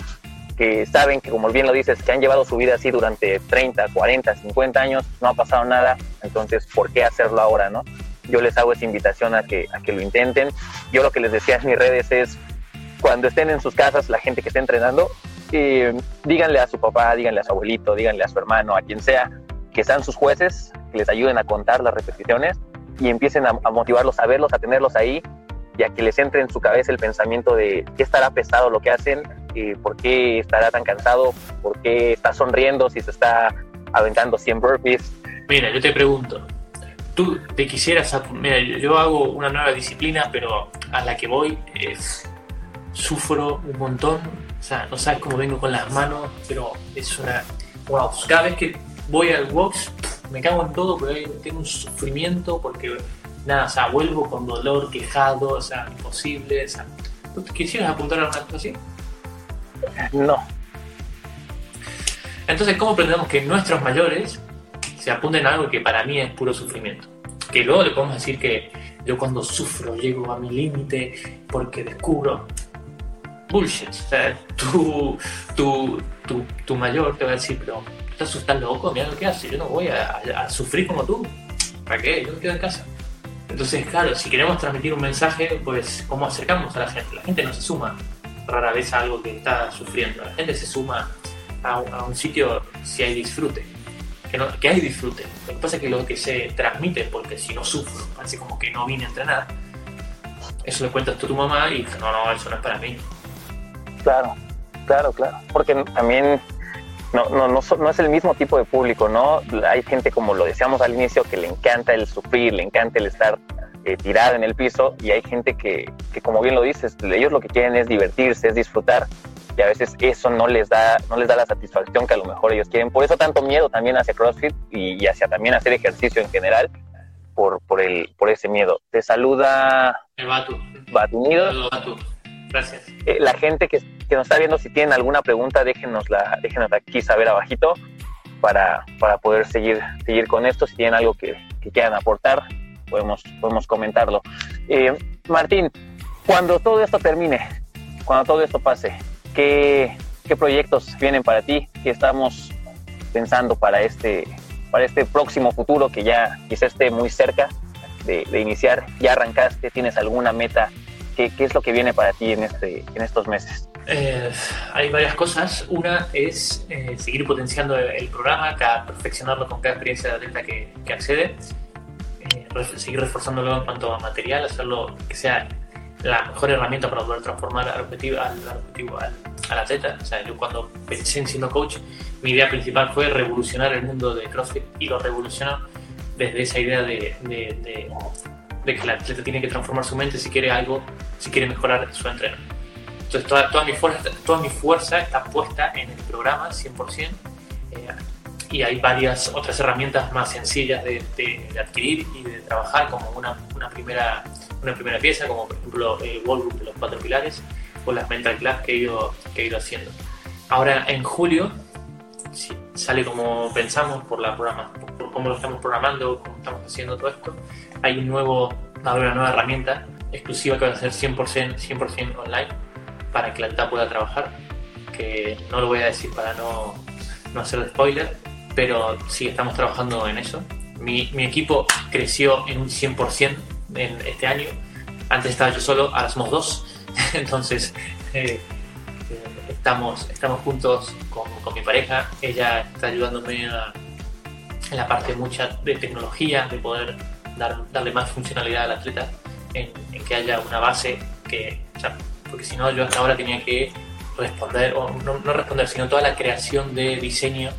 que saben que, como bien lo dices, que han llevado su vida así durante 30, 40, 50 años, no ha pasado nada, entonces, ¿por qué hacerlo ahora, no? Yo les hago esa invitación a que, a que lo intenten. Yo lo que les decía en mis redes es, cuando estén en sus casas, la gente que esté entrenando, eh, díganle a su papá, díganle a su abuelito, díganle a su hermano, a quien sea, que sean sus jueces, que les ayuden a contar las repeticiones y empiecen a, a motivarlos, a verlos, a tenerlos ahí y a que les entre en su cabeza el pensamiento de qué estará pesado lo que hacen, eh, por qué estará tan cansado, por qué está sonriendo si se está aventando 100 burpees. Mira, yo te pregunto, tú te quisieras, mira, yo- hago una nueva disciplina, pero a la que voy es, sufro un montón, o sea, no sabes cómo vengo con las manos, pero es una, wow, cada vez que voy al box me cago en todo, pero tengo un sufrimiento porque, nada, o sea, vuelvo con dolor, quejado, o sea, imposible, o sea, ¿tú quisieras apuntar a una cosa así? No, Entonces, ¿cómo pretendemos que nuestros mayores se apunten a algo que para mí es puro sufrimiento? Que luego le podemos decir que yo cuando sufro llego a mi límite porque descubro bullshit. O sea, tu, tu, tu, tu mayor te va a decir, pero estás, estás loco, mira lo que hace, yo no voy a, a- a sufrir como tú. ¿Para qué? Yo me quedo en casa. Entonces, claro, si queremos transmitir un mensaje, pues, ¿cómo acercamos a la gente? La gente no se suma rara vez a algo que está sufriendo. La gente se suma a, un- sitio si hay disfrute. Que, hay disfrute. Lo que pasa es que lo que se transmite, porque si no sufro, parece como que no vine a entrenar, eso le cuentas tú a tu mamá y no, no, eso no es para mí. claro, claro, claro. Porque también no, no, no, no es el mismo tipo de público, ¿no? Hay gente, como lo decíamos al inicio, que le encanta el sufrir, le encanta el estar eh, tirado en el piso y hay gente que, que, como bien lo dices, ellos lo que quieren es divertirse, es disfrutar y a veces eso no les da, no les da la satisfacción que a lo mejor ellos quieren. Por eso tanto miedo también hacia CrossFit y, y hacia también hacer ejercicio en general por, por, el, por ese miedo. Te saluda El Batu. Saludos, Batu. Gracias. Eh, la gente que, que nos está viendo, si tienen alguna pregunta, déjenosla, déjenos aquí saber abajito para, para poder seguir, seguir con esto. Si tienen algo que, que quieran aportar, podemos, podemos comentarlo. Eh, Martín, cuando todo esto termine, cuando todo esto pase, ¿qué, qué proyectos vienen para ti? ¿Qué estamos pensando para este, para este próximo futuro que ya quizá esté muy cerca de, de iniciar? ¿Ya arrancaste? ¿Tienes alguna meta? ¿Qué, ¿Qué, es lo que viene para ti en, este, en estos meses? Eh, hay varias cosas. Una es eh, seguir potenciando el programa, cada, perfeccionarlo con cada experiencia de atleta que, que accede, eh, seguir reforzándolo en cuanto a material, hacerlo que sea la mejor herramienta para poder transformar al objetivo, al, al, objetivo, al, al atleta. O sea, yo cuando pensé en siendo coach, mi idea principal fue revolucionar el mundo de CrossFit y lo revolucionó desde esa idea de, de, de, de que el atleta tiene que transformar su mente si quiere algo, si quiere mejorar su entreno. Entonces toda, toda, mi fuerza, toda mi fuerza está puesta en el programa 100% eh, y hay varias otras herramientas más sencillas de, de, de adquirir y de trabajar como una, una, primera, una primera pieza, como por ejemplo el Wallbook de los cuatro pilares o las Mental Class que he ido, que he ido haciendo. Ahora en julio, si sale como pensamos por, la programa, cómo lo estamos programando, cómo estamos haciendo todo esto, hay un nuevo, una nueva herramienta exclusiva que va a ser 100%, 100 online para que la atleta pueda trabajar, que no lo voy a decir para no, no hacer spoiler, pero sí estamos trabajando en eso. Mi, mi equipo creció en un 100% en este año. Antes estaba yo solo, ahora somos dos. (laughs) Entonces, eh, eh, estamos, estamos juntos con, con, mi pareja. Ella está ayudándome a, en la parte mucha de tecnología, de poder dar, darle más funcionalidad al atleta, en, en que haya una base que, o sea, porque si no yo hasta ahora tenía que responder, o no, no, responder, sino toda la creación de diseño.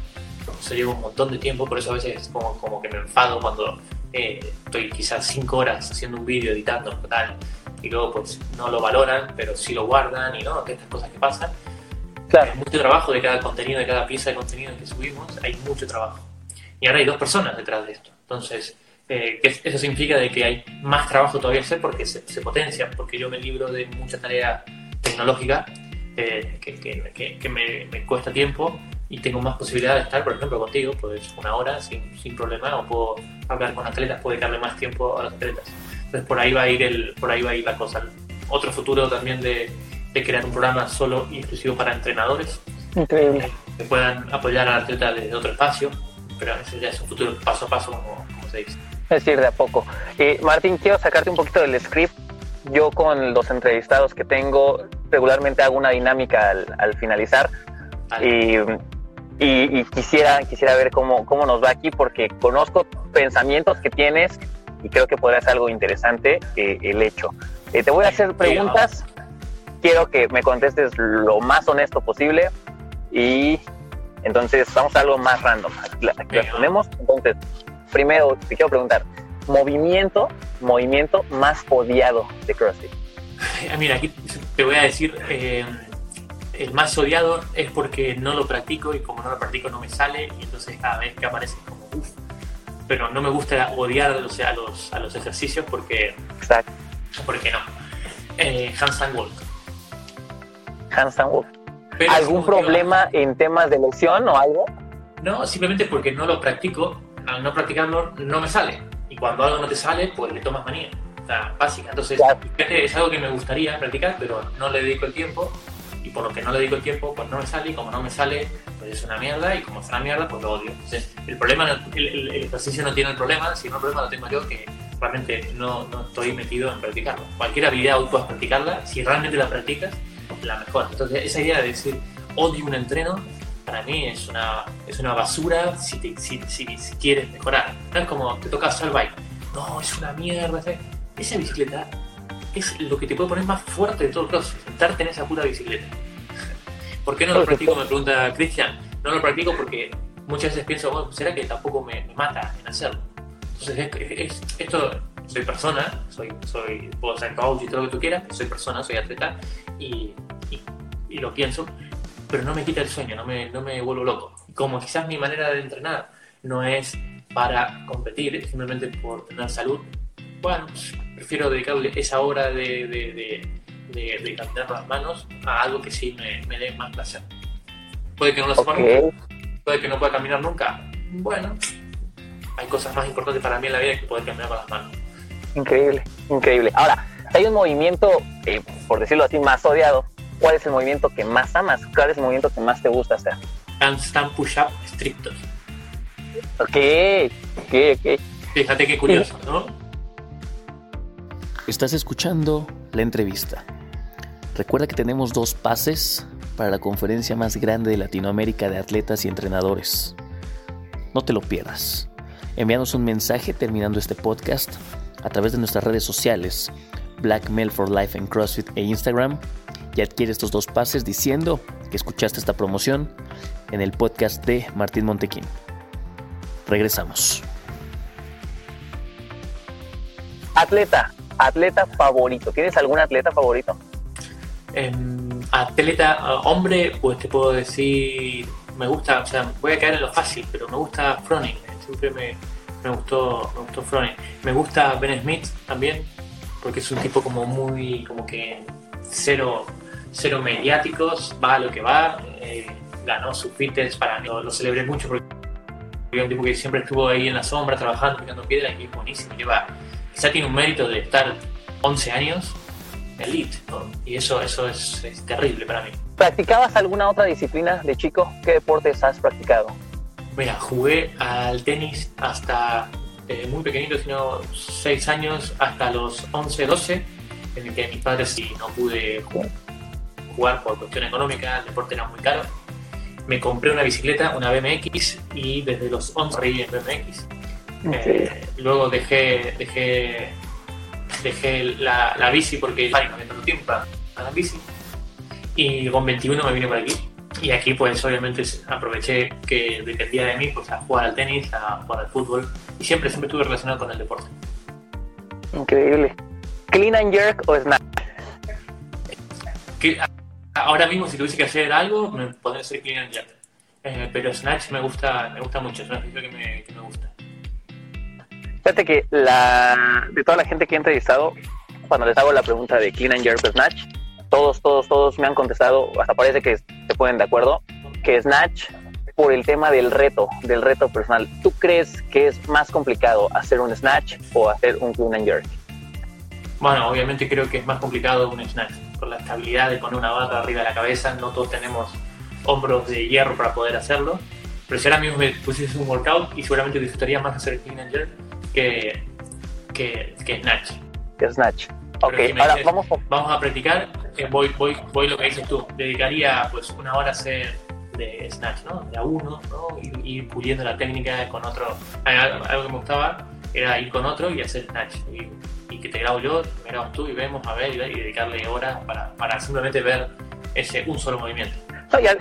Eso lleva un montón de tiempo, por eso a veces como, como que me enfado cuando eh, estoy quizás cinco horas haciendo un vídeo, editando, tal, y luego pues no lo valoran, pero sí lo guardan y no, que estas cosas que pasan. Claro. Hay mucho trabajo de cada contenido, de cada pieza de contenido que subimos, hay mucho trabajo. Y ahora hay dos personas detrás de esto. Entonces, eh, que eso significa de que hay más trabajo todavía hacer porque se, se, potencia, porque yo me libro de mucha tarea tecnológica eh, que, que, que, me, me, cuesta tiempo y tengo más posibilidad de estar, por ejemplo, contigo, pues una hora sin, sin problema, o puedo hablar con atletas, puedo dedicarle más tiempo a los atletas. Entonces por ahí va a ir el, por ahí va a ir la cosa. Otro futuro también de, de crear un programa solo y exclusivo para entrenadores. Increíble. Que puedan apoyar al atleta desde otro espacio, pero ya es un futuro paso a paso, como, como se dice. Es decir, de a poco. Eh, Martín, quiero sacarte un poquito del script. Yo con los entrevistados que tengo regularmente hago una dinámica al, al finalizar Y, y, y quisiera, quisiera ver cómo, cómo nos va aquí porque conozco pensamientos que tienes y creo que podría ser algo interesante eh, el hecho. Eh, te voy a hacer preguntas, quiero que me contestes lo más honesto posible y entonces vamos a algo más random. Aquí, aquí las ponemos. Entonces, primero te quiero preguntar, movimiento, movimiento más odiado de CrossFit. Mira, aquí te voy a decir, eh, el más odiado es porque no lo practico y como no lo practico no me sale y entonces cada vez que aparece es como uff. Pero no me gusta odiar o sea, a, los, a los ejercicios porque, Exacto. porque no. Eh, handstand walk. Handstand walk. Pero ¿Algún problema en temas de lesión o algo? No, simplemente porque no lo practico, al no practicarlo no me sale. Y cuando algo no te sale, pues le tomas manía. O sea, básica. Entonces, Claro. es algo que me gustaría practicar, pero no le dedico el tiempo. Y por lo que no le dedico el tiempo, pues no me sale. Y como no me sale, pues es una mierda. Y como es una mierda, pues lo odio. Entonces, el problema, el, el- el ejercicio no tiene el problema, sino el problema lo tengo yo que realmente no, no estoy metido en practicarlo. Cualquier habilidad hoy puedes practicarla, si realmente la practicas, la mejoras. Entonces, esa idea de decir odio un entreno, para mí es una, es una basura si, te- si, si- si quieres mejorar. No es como te toca hacer bike. No, es una mierda. ¿sabes? Esa bicicleta es lo que te puede poner más fuerte de todo el crossfit, sentarte en esa puta bicicleta. (laughs) ¿Por qué no lo practico? Me pregunta Cristian. No lo practico porque muchas veces pienso, bueno, ¿será que tampoco me, me mata en hacerlo? Entonces, es, es- esto, soy persona, soy, soy, puedo ser coach y todo lo que tú quieras, soy persona, soy atleta y, y, y lo pienso, pero no me quita el sueño, no me, no me vuelvo loco. Como quizás mi manera de entrenar no es para competir, simplemente por tener salud, bueno, prefiero dedicarle esa hora de, de, de, de- caminar las manos a algo que sí me, me dé más placer. Puede que no lo sepa Ok. nunca, puede que no pueda caminar nunca. Bueno, hay cosas más importantes para mí en la vida que poder caminar con las manos. Increíble, increíble. Ahora, si hay un movimiento, eh, por decirlo así, más odiado. ¿Cuál es el movimiento que más amas? ¿Cuál es el movimiento que más te gusta hacer? Handstand push-up estrictos. Ok, ok, ok. Fíjate qué curioso, ¿no? Estás escuchando la entrevista. Recuerda que tenemos dos pases para la conferencia más grande de Latinoamérica de atletas y entrenadores. No te lo pierdas. Envíanos un mensaje terminando este podcast a través de nuestras redes sociales, Black Mail for Life en CrossFit e Instagram, y adquiere estos dos pases diciendo que escuchaste esta promoción en el podcast de Martín Montequín. Regresamos. Atleta, atleta favorito. ¿Tienes algún atleta favorito? Em, atleta, a- hombre, pues te puedo decir, me gusta, o sea, voy a caer en lo fácil, pero me gusta Froning, eh, siempre me, me gustó, me gustó. Me gusta Ben Smith también, porque es un tipo como muy, como que cero, cero mediáticos, va a lo que va, eh, ganó sus fites para mí, lo, lo celebré mucho porque es un tipo que siempre estuvo ahí en la sombra trabajando, picando piedras y es buenísimo, lleva, quizá tiene un mérito de estar 11 años elite. Y eso, eso es, es terrible para mí. ¿Practicabas alguna otra disciplina de chico? ¿Qué deportes has practicado? Mira, jugué al tenis hasta eh, muy pequeñito, sino 6 años, hasta los 11, 12, en el que mis padres sí no pude ju- jugar por cuestión económica, el deporte era muy caro. Me compré una bicicleta, una BMX, y desde los 11 reí en BMX. Eh, luego dejé, dejé, dejé la, la bici porque ay, no había tanto tiempo para para la bici. Y con 21 me vine por aquí. Y aquí pues obviamente aproveché que dependía de mí pues a jugar al tenis, a jugar al fútbol. Y siempre, siempre estuve relacionado con el deporte. Increíble. ¿Clean and jerk o snatch? Que ahora mismo si tuviese que hacer algo, me podría ser clean and jerk. Eh, pero Snatch me gusta, me gusta mucho, es un ejercicio que me, que me gusta. Fíjate que la, de toda la gente que he entrevistado, cuando les hago la pregunta de clean and jerk o snatch, todos, todos, todos me han contestado, hasta parece que se ponen de acuerdo, que snatch por el tema del reto, del reto personal. ¿Tú crees que es más complicado hacer un snatch o hacer un clean and jerk? Bueno, obviamente creo que es más complicado un snatch, por la estabilidad de poner una barra arriba de la cabeza, no todos tenemos hombros de hierro para poder hacerlo, pero si ahora mismo me pusieses un workout y seguramente disfrutaría más hacer clean and jerk que, que, que snatch. Que snatch. Ok, si ahora dices- vamos a... Vamos a practicar, eh, voy, voy, voy lo que dices tú, dedicaría pues una hora a hacer de snatch, ¿no? De a uno, ¿no? Y, ir puliendo la técnica con otro. Algo que me gustaba era ir con otro y hacer snatch. Y, que te grabo yo, me grabas tú y vemos a ver y, dedicarle horas para, para, simplemente ver ese un solo movimiento.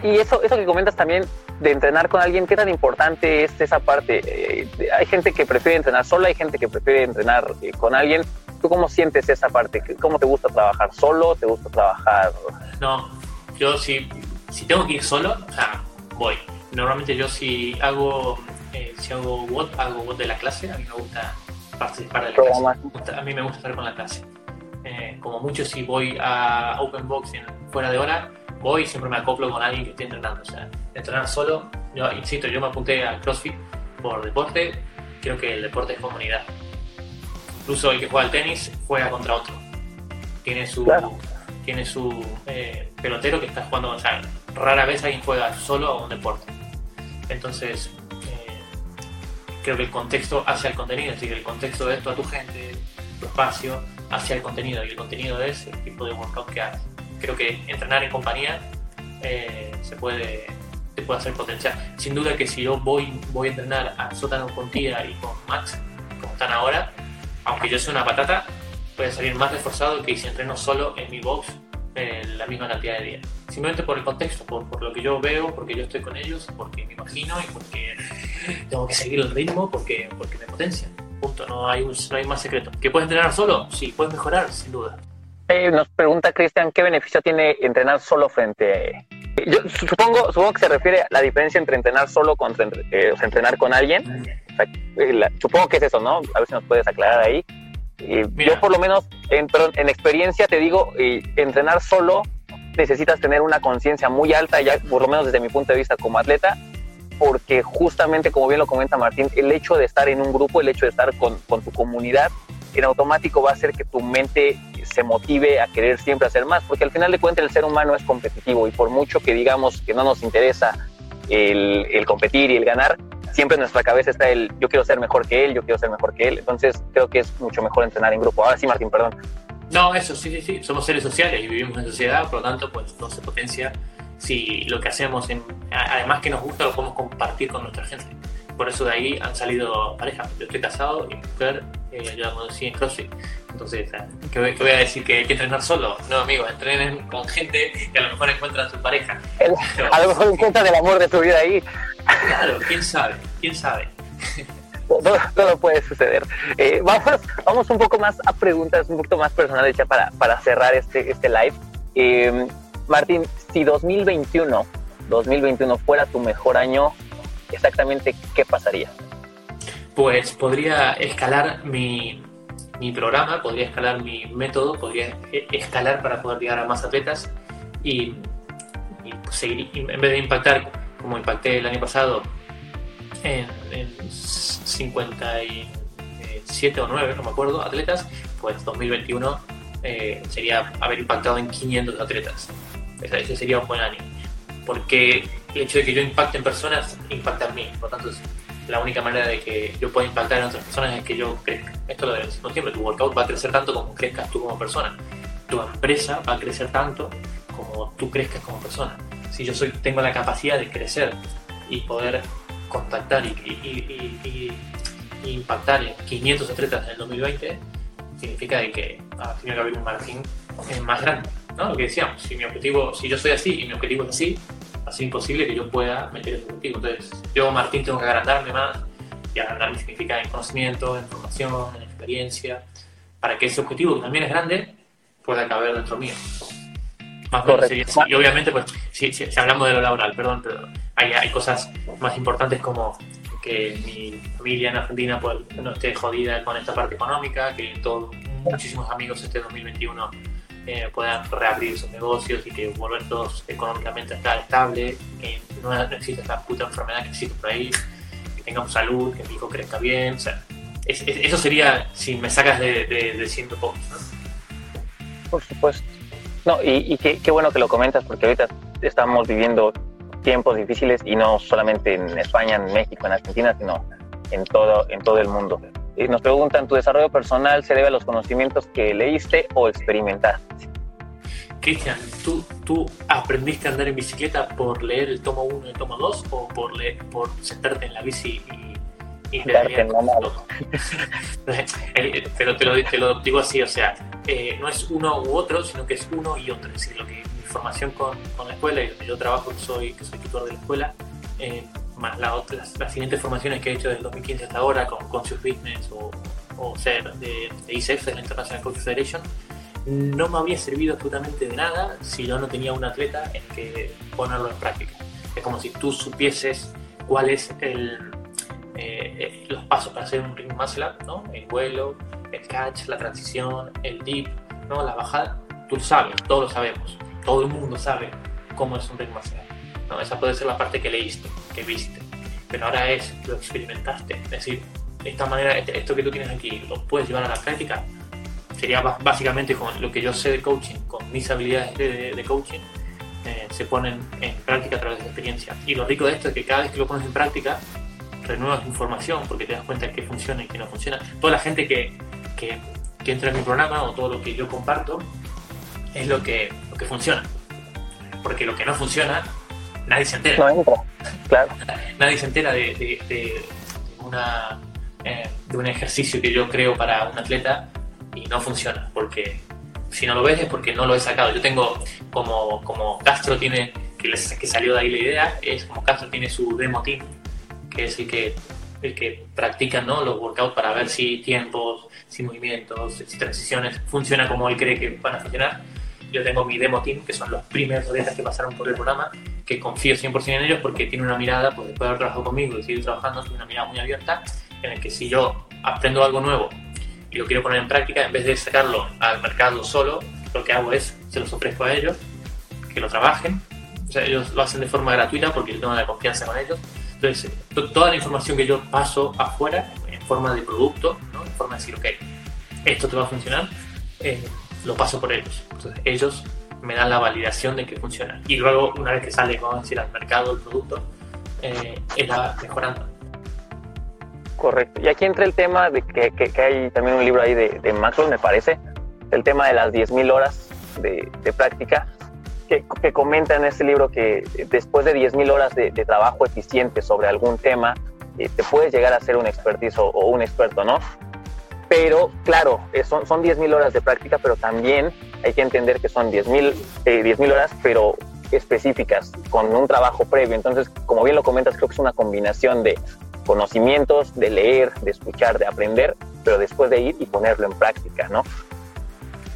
y eso, eso que comentas también de entrenar con alguien, ¿qué tan importante es esa parte? Eh, hay gente que prefiere entrenar sola, hay gente que prefiere entrenar eh, con alguien. ¿Tú cómo sientes esa parte? ¿Cómo te gusta trabajar solo? ¿Te gusta trabajar...? No, yo si, si tengo que ir solo, o sea, voy. Normalmente yo si hago eh, si hago WOD, hago de la clase, a mí me gusta participar de la clase. A mí me gusta estar con la clase. como mucho si voy a Open Box fuera de hora, voy y siempre me acoplo con alguien que esté entrenando. O sea, entrenar solo, yo insisto, yo me apunté a CrossFit por deporte, creo que el deporte es comunidad. Incluso el que juega al tenis juega contra otro. Tiene su, tiene su eh, pelotero que está jugando, o sea, rara vez alguien juega solo a un deporte. Entonces, eh, creo que el contexto hacia el contenido, es decir, el contexto de esto a tu gente, tu espacio, hacia el contenido, y el contenido es el tipo de workout que haces. Creo que entrenar en compañía eh, se puede te puede hacer potencial. Sin duda que si yo voy, voy a entrenar a sótano con Tía y con Max, como están ahora, aunque yo sea una patata, a salir más reforzado que si entreno solo en mi box en la misma cantidad de días. Simplemente por el contexto, por, lo que yo veo, porque yo estoy con ellos, porque me imagino y porque (laughs) tengo que seguir el ritmo, porque, porque me potencian. Punto, no hay, no hay más secreto. ¿Que puedes entrenar solo? Sí, puedes mejorar, sin duda. Nos pregunta Cristian, ¿qué beneficio tiene entrenar solo frente yo supongo, supongo que se refiere a la diferencia entre entrenar solo contra eh, entrenar con alguien. Eh, supongo que es eso, ¿no? A ver si nos puedes aclarar ahí. yo por lo menos, en, en experiencia te digo, entrenar solo necesitas tener una conciencia muy alta, ya por lo menos desde mi punto de vista como atleta, porque justamente, como bien lo comenta Martín, el hecho de estar en un grupo, el hecho de estar con, con tu comunidad, en automático va a hacer que tu mente se motive a querer siempre hacer más, porque al final de cuentas el ser humano es competitivo y por mucho que digamos que no nos interesa el, competir y el ganar, siempre en nuestra cabeza está el yo quiero ser mejor que él, yo quiero ser mejor que él, entonces creo que es mucho mejor entrenar en grupo. Ahora sí, Martín, perdón. No, eso sí, sí, sí, somos seres sociales y vivimos en sociedad, por lo tanto, pues todo se potencia si lo que hacemos, en, además que nos gusta, lo podemos compartir con nuestra gente. Por eso de ahí han salido parejas. Yo estoy casado y mujer, eh, yo la conocí en CrossFit. Entonces, ¿qué voy, voy, a decir? ¿Que hay que entrenar solo? No, amigos, entrenen con gente que a lo mejor encuentran su pareja. (laughs) a lo mejor encuentran el amor de tu vida ahí. Claro, quién sabe, quién sabe. Todo, puede suceder. Eh, vamos, vamos un poco más a preguntas un poquito más personales ya para, para cerrar este, este live. Eh, Martín, si 2021, 2021 fuera tu mejor año, exactamente qué pasaría? Pues podría escalar mi, mi programa, podría escalar mi método, podría e, escalar para poder llegar a más atletas y, seguir, en vez de impactar como impacté el año pasado en, 57 o 9, no me acuerdo, atletas, pues 2021 eh, sería haber impactado en 500 atletas. Ese sería un buen año. Porque el hecho de que yo impacte en personas impacta en mí. Por lo tanto, la única manera de que yo pueda impactar en otras personas es que yo crezca. Esto lo decimos siempre, tu workout va a crecer tanto como crezcas tú como persona. Tu empresa va a crecer tanto como tú crezcas como persona. Si yo soy, tengo la capacidad de crecer y poder contactar y, impactar en 500 atletas en el 2020, significa de que ah, tiene que haber un margen eh, más grande. ¿no? Lo que decíamos, si mi objetivo, si yo soy así y mi objetivo es así, así imposible que yo pueda meter ese objetivo. Entonces, yo, Martín, tengo que agrandarme más, y agrandarme significa en conocimiento, en formación, en experiencia, para que ese objetivo, que también es grande, pueda caber dentro mío. Más Y obviamente, pues, si, si, hablamos de lo laboral, perdón, pero hay, hay cosas más importantes como que mi familia en Argentina pues, no esté jodida con esta parte económica, que todos, muchísimos amigos este 2021 eh, puedan reabrir sus negocios y que volver todos económicamente a estar estable, que no, exista esta puta enfermedad que existe por ahí, que tengamos salud, que mi hijo crezca bien. O sea, eso sería si me sacas de, de, de pocos. Por supuesto. No, y, y qué, qué, bueno que lo comentas porque ahorita estamos viviendo tiempos difíciles y no solamente en España, en México, en Argentina, sino en todo, en todo el mundo nos preguntan, ¿tu desarrollo personal se debe a los conocimientos que leíste o experimentaste? Cristian, ¿tú, ¿tú aprendiste a andar en bicicleta por leer el tomo 1 y el tomo 2 o por, leer, por sentarte en la bici y, eh, (laughs) Pero te lo, te lo, digo así, o sea, eh, no es uno u otro, sino que es uno y otro. Es decir, lo que mi formación con, con la escuela y donde yo trabajo, que soy, que soy tutor de la escuela, eh, más la, las, las, siguientes formaciones que he hecho desde 2015 hasta ahora con Conscious Business o, o ser de, de ICF, de la International Coach Federation, no me había servido absolutamente de nada si yo no tenía un atleta en que ponerlo en práctica. Es como si tú supieses cuál es el, eh, los pasos para hacer un ring muscle up, ¿no? El vuelo, el catch, la transición, el dip, ¿no? La bajada. Tú lo sabes, todos lo sabemos. Todo el mundo sabe cómo es un ring muscle up. ¿No? Esa puede ser la parte que leíste, que viste. Pero ahora es, lo experimentaste. Es decir, de esta manera, este, esto que tú tienes aquí, lo puedes llevar a la práctica sería básicamente con lo que yo sé de coaching, con mis habilidades de, coaching, eh, se ponen en práctica a través de experiencia. Y lo rico de esto es que cada vez que lo pones en práctica, renuevas información porque te das cuenta de qué funciona y qué no funciona. Toda la gente que, que, que, entra en mi programa o todo lo que yo comparto es lo que, lo que funciona. Porque lo que no funciona, nadie se entera. No claro. Nadie se entera de, de, una, eh, de un ejercicio que yo creo para un atleta y no funciona, porque si no lo ves es porque no lo he sacado. Yo tengo, como, como Castro tiene, que, que salió de ahí la idea, es como Castro tiene su demo team, que es el que, el que practica ¿no? los workouts para ver si tiempos, si movimientos, si transiciones funciona como él cree que van a funcionar. Yo tengo mi demo team, que son los primeros atletas que pasaron por el programa, que confío 100% en ellos porque tiene una mirada, pues después de haber trabajado conmigo y seguir trabajando, tiene una mirada muy abierta, en el que si yo aprendo algo nuevo y lo quiero poner en práctica, en vez de sacarlo al mercado solo, lo que hago es, se los ofrezco a ellos, que lo trabajen. O sea, ellos lo hacen de forma gratuita porque yo tengo la confianza con ellos. Entonces, toda la información que yo paso afuera, en forma de producto, ¿no? en forma de decir, ok, esto te va a funcionar, eh, lo paso por ellos. Entonces, ellos me dan la validación de que funciona. Y luego, una vez que sale, vamos a decir, al mercado el producto, eh, va mejorando. Correcto. Y aquí entra el tema de que, que, hay también un libro ahí de, de Maxwell, me parece, el tema de las 10.000 horas de, de práctica, que, que, comenta en este libro que después de 10.000 horas de, de, trabajo eficiente sobre algún tema, eh, te puedes llegar a ser un expertizo o un experto, ¿no? Pero claro, eh, son, son 10.000 horas de práctica, pero también hay que entender que son 10.000 eh, 10 horas, pero específicas, con un trabajo previo. Entonces, como bien lo comentas, creo que es una combinación de conocimientos, de leer, de escuchar, de aprender, pero después de ir y ponerlo en práctica, ¿no?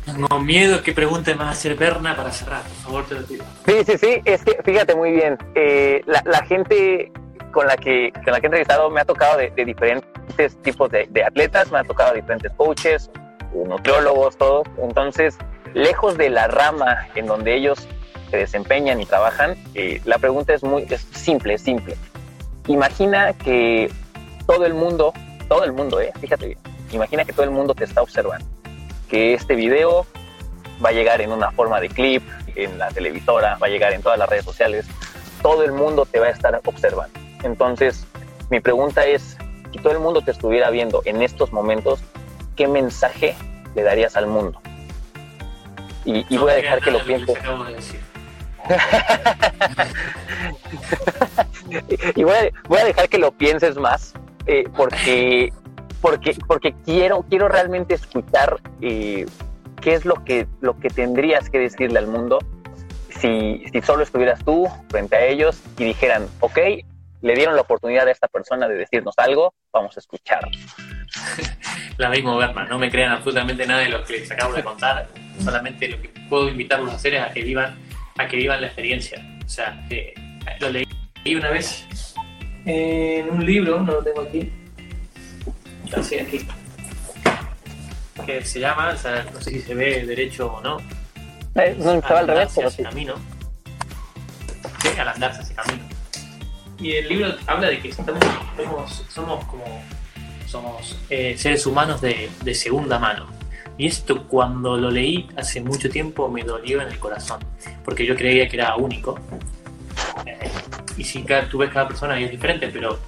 Tengo miedo que pregunte más a hacer Berna para cerrar, por favor, te lo pido. Sí, sí, sí, es que fíjate muy bien, eh, la, la, gente con la, que, con la que he entrevistado me ha tocado de, de diferentes tipos de, de, atletas, me ha tocado diferentes coaches, nutriólogos, todos. Entonces, lejos de la rama en donde ellos se desempeñan y trabajan, eh, la pregunta es muy simple, simple. Imagina que todo el mundo, todo el mundo, eh, fíjate bien, imagina que todo el mundo te está observando, que este video va a llegar en una forma de clip, en la televisora, va a llegar en todas las redes sociales, todo el mundo te va a estar observando. Entonces, mi pregunta es, si todo el mundo te estuviera viendo en estos momentos, ¿qué mensaje le darías al mundo? Y, y no voy a dejar que lo pienses. (laughs) y voy a, voy a, dejar que lo pienses más, eh, porque, porque, porque quiero, quiero realmente escuchar eh, qué es lo que, lo que tendrías que decirle al mundo si, si solo estuvieras tú frente a ellos y dijeran, ok, le dieron la oportunidad a esta persona de decirnos algo, vamos a escuchar. (laughs) La misma Berma, no me crean absolutamente nada de lo que les acabo de contar, (laughs) solamente lo que puedo invitarlos a hacer es a que vivan, a que vivan la experiencia. O sea, eh, lo leí una vez en un libro, no lo tengo aquí, así aquí, que se llama, o sea, no sé si se ve derecho o no. Eh, no estaba al revés, pero sí. camino. Sí, al andarse ese camino. Y el libro habla de que estamos, somos, somos como somos eh, seres humanos de, de segunda mano. Y esto cuando lo leí hace mucho tiempo me dolió en el corazón, porque yo creía que era único. Eh, y si cada, tú ves cada persona y es diferente, pero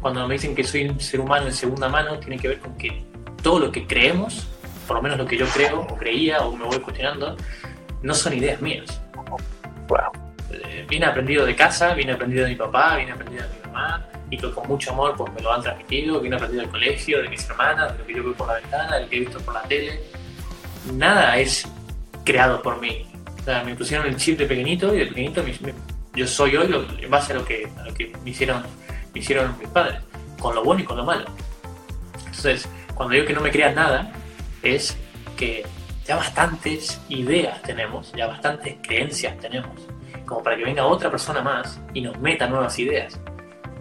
cuando me dicen que soy un ser humano de segunda mano, tiene que ver con que todo lo que creemos, por lo menos lo que yo creo o creía o me voy cuestionando, no son ideas mías. Wow. Eh, viene aprendido de casa, viene aprendido de mi papá, viene aprendido de mi mamá, y que con mucho amor pues me lo han transmitido, viene aprendido del colegio, de mis hermanas, de lo que yo veo por la ventana, de lo que he visto por la tele. Nada es creado por mí. O sea, me pusieron el chip de pequeñito y de pequeñito yo soy hoy lo- en base a lo que, a lo que me, hicieron, me hicieron mis padres, con lo bueno y con lo malo. Entonces, cuando digo que no me creas nada, es que ya bastantes ideas tenemos, ya bastantes creencias tenemos, como para que venga otra persona más y nos meta nuevas ideas.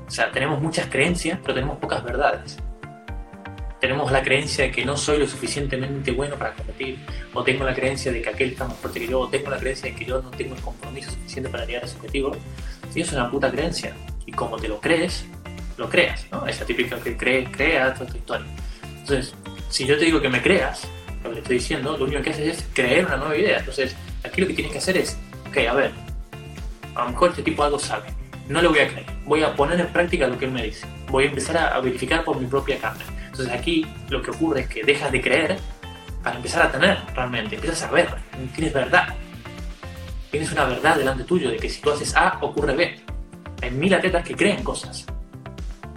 O sea, tenemos muchas creencias, pero tenemos pocas verdades. Tenemos la creencia de que no soy lo suficientemente bueno para competir, o tengo la creencia de que aquel está más fuerte que yo, o tengo la creencia de que yo no tengo el compromiso suficiente para llegar a ese objetivo. Y eso es una puta creencia. Y como te lo crees, lo creas, ¿no? Esa típica que cree, crea toda esta historia. Entonces, si yo te digo que me creas, lo que te estoy diciendo, lo único que haces es creer una nueva idea. Entonces, aquí lo que tienes que hacer es, ok, a ver, a lo mejor este tipo algo sabe, no le voy a creer, voy a poner en práctica lo que él me dice, voy a empezar a, verificar por mi propia carne. Entonces aquí lo que ocurre es que dejas de creer para empezar a tener realmente, empiezas a ver, tienes verdad, tienes una verdad delante tuyo de que si tú haces A, ocurre B. Hay mil atletas que creen cosas,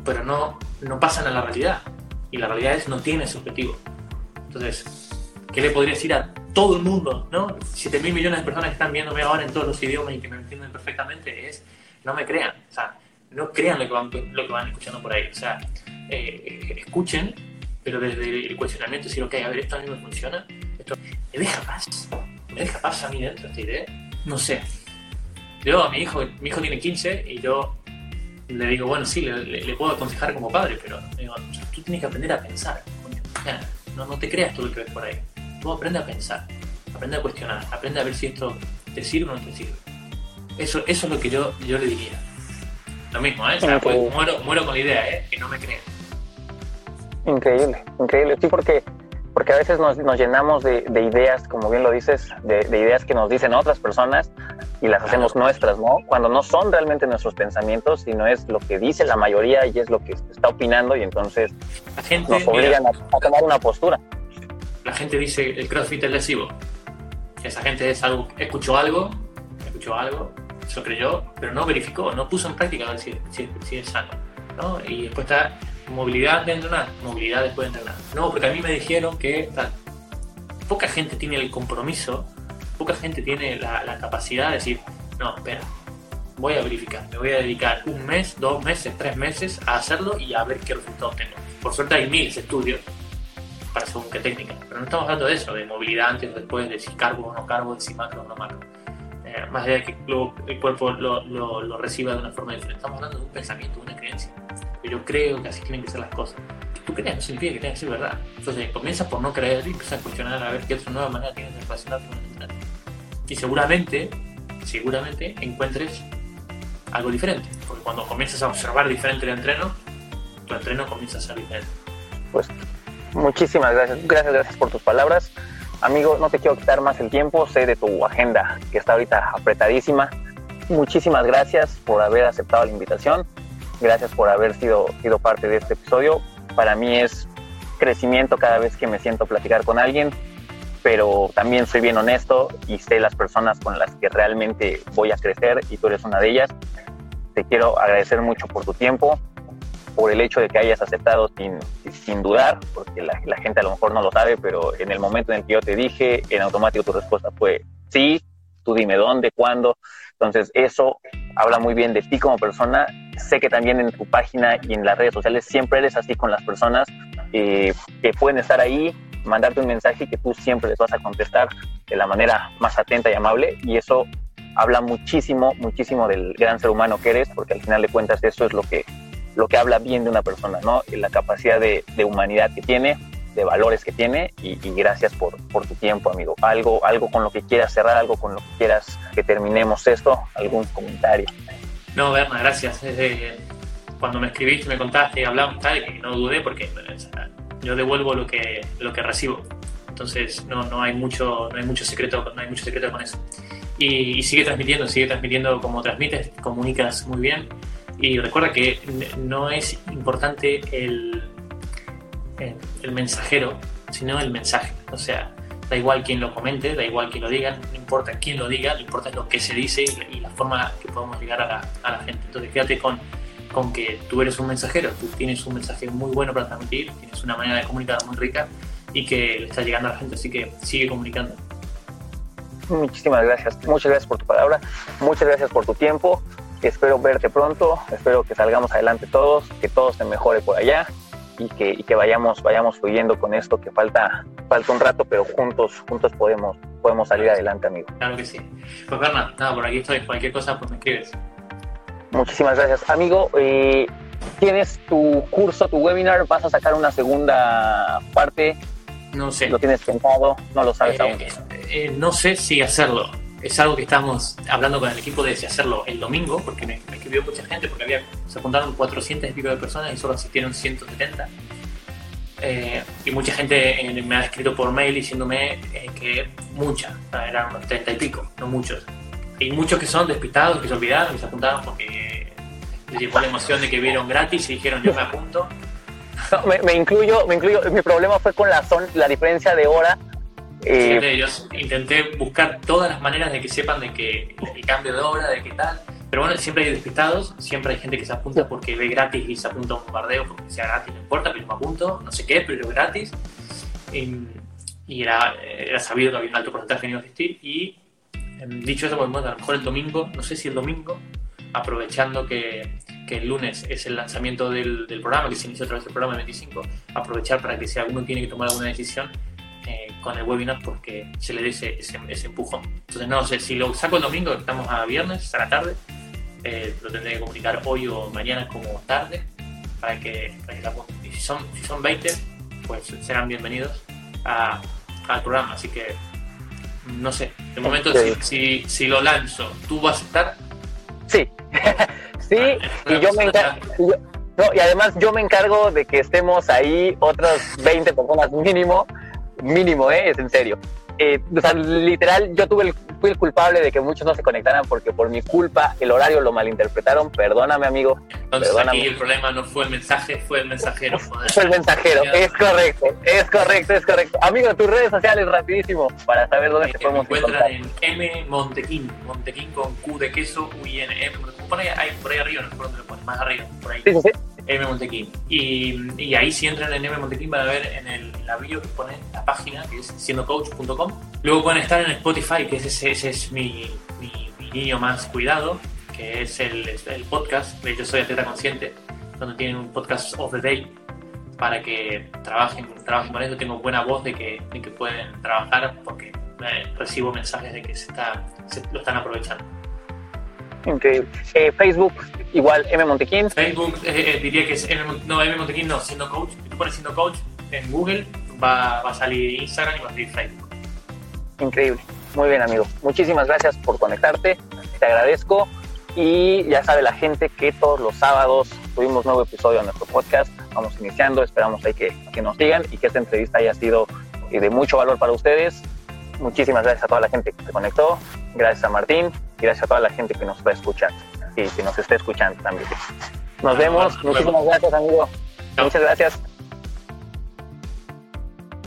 pero no, no pasan a la realidad. Y la realidad es no tienes objetivo. Entonces, ¿qué le podría decir a todo el mundo? ¿no? 7 mil millones de personas que están viéndome ahora en todos los idiomas y que me entienden perfectamente es, no me crean. O sea, no crean lo que van, lo que van escuchando por ahí. O sea, eh, escuchen, pero desde el cuestionamiento decir, ok, a ver, esto a mí me funciona. Esto, ¿Me deja paz? ¿Me deja paz a mí dentro esta idea? No sé. Yo, a mi hijo, mi hijo tiene 15 y yo le digo, bueno, sí, le, le- le puedo aconsejar como padre, pero digo, tú tienes que aprender a pensar. coño. No, no te creas todo lo que ves por ahí. Tú aprende a pensar, aprende a cuestionar, aprende a ver si esto te sirve o no te sirve. Eso, eso es lo que yo, yo le diría. Lo mismo, ¿eh? O sea, Ok. pues, muero, muero con la idea, ¿eh? Que no me crean. Increíble, increíble. Sí, porque, porque a veces nos, nos llenamos de, de ideas, como bien lo dices, de, de ideas que nos dicen otras personas y las hacemos nuestras, ¿no? Cuando no son realmente nuestros pensamientos, sino es lo que dice la mayoría y es lo que está opinando y entonces gente, nos mira, obligan a, a tomar una postura. La gente dice el CrossFit es lesivo. Esa gente es algo, escuchó algo, escuchó algo, se lo creyó, pero no verificó, no puso en práctica a ver si, si- si es sano. ¿no? Y después está movilidad de entrenar, movilidad después de entrenar. No, porque a mí me dijeron que tal. Poca gente tiene el compromiso, poca gente tiene la, la capacidad de decir, no, espera, voy a verificar, me voy a dedicar un mes, dos meses, tres meses a hacerlo y a ver qué resultados tengo. Por suerte hay miles de estudios para según qué técnica. Pero no estamos hablando de eso, de movilidad antes o después, de si cargo o no cargo, de si macro o no macro. Eh, más allá de que el cuerpo lo, lo, lo reciba de una forma diferente. Estamos hablando de un pensamiento, de una creencia. Yo creo que así tienen que ser las cosas. Que tú creas no significa que tenga que ser verdad. Entonces comienzas por no creer y empiezas a cuestionar a ver qué otra nueva manera tienes de relacionarte con el entreno. Y seguramente, seguramente encuentres algo diferente. Porque cuando comienzas a observar diferente el entreno, tu entreno comienza a ser diferente. Pues muchísimas gracias. Gracias, gracias por tus palabras. Amigo, no te quiero quitar más el tiempo. Sé de tu agenda que está ahorita apretadísima. Muchísimas gracias por haber aceptado la invitación. Gracias por haber sido, sido parte de este episodio. Para mí es crecimiento cada vez que me siento platicar con alguien, pero también soy bien honesto y sé las personas con las que realmente voy a crecer y tú eres una de ellas. Te quiero agradecer mucho por tu tiempo, por el hecho de que hayas aceptado sin, sin dudar, porque la, gente a lo mejor no lo sabe, pero en el momento en el que yo te dije, en automático tu respuesta fue sí, tú dime dónde, cuándo. Entonces eso habla muy bien de ti como persona. Sé que también en tu página y en las redes sociales siempre eres así con las personas eh, que pueden estar ahí, mandarte un mensaje que tú siempre les vas a contestar de la manera más atenta y amable. Y eso habla muchísimo, muchísimo del gran ser humano que eres, porque al final de cuentas eso es lo que lo que habla bien de una persona, ¿no? La capacidad de, de humanidad que tiene, de valores que tiene y, y, gracias por, por tu tiempo, amigo. Algo, algo con lo que quieras cerrar, algo con lo que quieras que terminemos esto, algún comentario. No, Berna, gracias. Desde cuando me escribiste, me contaste, hablamos, tal, que no dudé porque yo devuelvo lo que, lo que recibo. Entonces no, no, hay mucho, no hay mucho secreto, no hay mucho secreto con eso. Y, y sigue transmitiendo, sigue transmitiendo como transmites, comunicas muy bien. Y recuerda que no es importante el, el, el, mensajero, sino el mensaje. O sea, da igual quién lo comente, da igual quién lo diga, no importa quién lo diga, lo importa es lo que se dice y la forma que podemos llegar a la, a la gente. Entonces quédate con, con que tú eres un mensajero, tú tienes un mensaje muy bueno para transmitir, tienes una manera de comunicar muy rica y que le está llegando a la gente, así que sigue comunicando. Muchísimas gracias. Muchas gracias por tu palabra. Muchas gracias por tu tiempo. Espero verte pronto. Espero que salgamos adelante todos, que todo se mejore por allá y que, y que vayamos, vayamos fluyendo con esto que falta, falta un rato, pero juntos, juntos podemos, podemos salir adelante, amigo. Claro que sí. Pues Bernard, nada, por aquí estoy. Cualquier cosa, pues me escribes. Muchísimas gracias. Amigo, eh, tienes tu curso, tu webinar, vas a sacar una segunda parte. No sé. ¿Lo tienes pensado? No lo sabes Eh, aún. eh, no sé si hacerlo. Es algo que estamos hablando con el equipo de hacerlo el domingo, porque me, me escribió mucha gente, porque había, se apuntaron 400 y pico de personas y solo asistieron 170. Eh, y mucha gente eh, me ha escrito por mail diciéndome eh, que mucha, eran unos 30 y pico, no muchos. Y muchos que son despistados, que se olvidaron, que se apuntaron porque les llegó la emoción de que vieron gratis y dijeron yo me apunto. No, me, me incluyo, me incluyo. Mi problema fue con la, zon- la diferencia de hora. Eh, yo intenté buscar todas las maneras de que sepan de que el cambio de hora, de qué tal. Pero bueno, siempre hay despistados, siempre hay gente que se apunta porque ve gratis y se apunta a un bombardeo porque sea gratis, no importa, pero me apunto, no sé qué, pero es gratis. Y, y era, era sabido que había un alto porcentaje que no iba a asistir. Y em, dicho eso, pues bueno, a lo mejor el domingo, no sé si el domingo, aprovechando que, que el lunes es el lanzamiento del, del programa, que se inició otra vez el programa el 25, aprovechar para que si alguno tiene que tomar alguna decisión, eh, con el webinar porque se le dé ese, ese, ese empujón. Entonces, no sé, si lo saco el domingo, estamos a viernes, a la tarde, eh, lo tendré que comunicar hoy o mañana como tarde para que, para que la. Y si son, si son 20, pues serán bienvenidos a- al programa. Así que, no sé, de momento, Ok. si, si, si lo lanzo, ¿tú vas a estar? sí, (laughs) sí, Ah, y yo me encargo. No, y además yo me encargo de que estemos ahí otras 20 personas mínimo, mínimo, ¿eh? es en serio. Eh, o sea, literal, yo tuve el, fui el culpable de que muchos no se conectaran porque por mi culpa el horario lo malinterpretaron. Perdóname, amigo. Entonces, Perdóname. aquí el problema no fue el mensaje, fue el mensajero. (laughs) joder. Soy el mensajero. Es correcto, es correcto, es correcto. Amigo, tus redes sociales, rapidísimo, para saber dónde te que me podemos encontrar. en M Montequín, Montequín con Q de queso, U y N, M. Pon ahí, ahí, por ahí arriba, no sé por dónde lo pones, más arriba, por ahí, Sí, sí, sí. M Montequín. Y, y ahí si entran en M Montequín van a ver en el, en la bio que pone la página, que es siendocoach.com. Luego pueden estar en Spotify, que es ese, ese es mi, mi, mi niño más cuidado, que es el, el podcast de Yo Soy Atleta Consciente, donde tienen un podcast of the day para que trabajen, trabajen con eso. Tengo buena voz de que, de que pueden trabajar porque eh, recibo mensajes de que se, está, se lo están aprovechando. Increíble. Eh, Facebook, igual M Montequín. Facebook eh, eh, diría que es M, no, M Montequín, no, siendo coach. Si tú pones siendo coach en Google, va, va a salir Instagram y va a salir Facebook. Increíble. Muy bien, amigo. Muchísimas gracias por conectarte. Te agradezco. Y ya sabe la gente que todos los sábados tuvimos nuevo episodio de nuestro podcast. Vamos iniciando. Esperamos ahí que, que nos sigan y que esta entrevista haya sido eh, de mucho valor para ustedes. Muchísimas gracias a toda la gente que se conectó. Gracias a Martín. Y gracias a toda la gente que nos está escuchando y que nos está escuchando también. Nos vemos. Muchísimas gracias, amigo. Muchas gracias.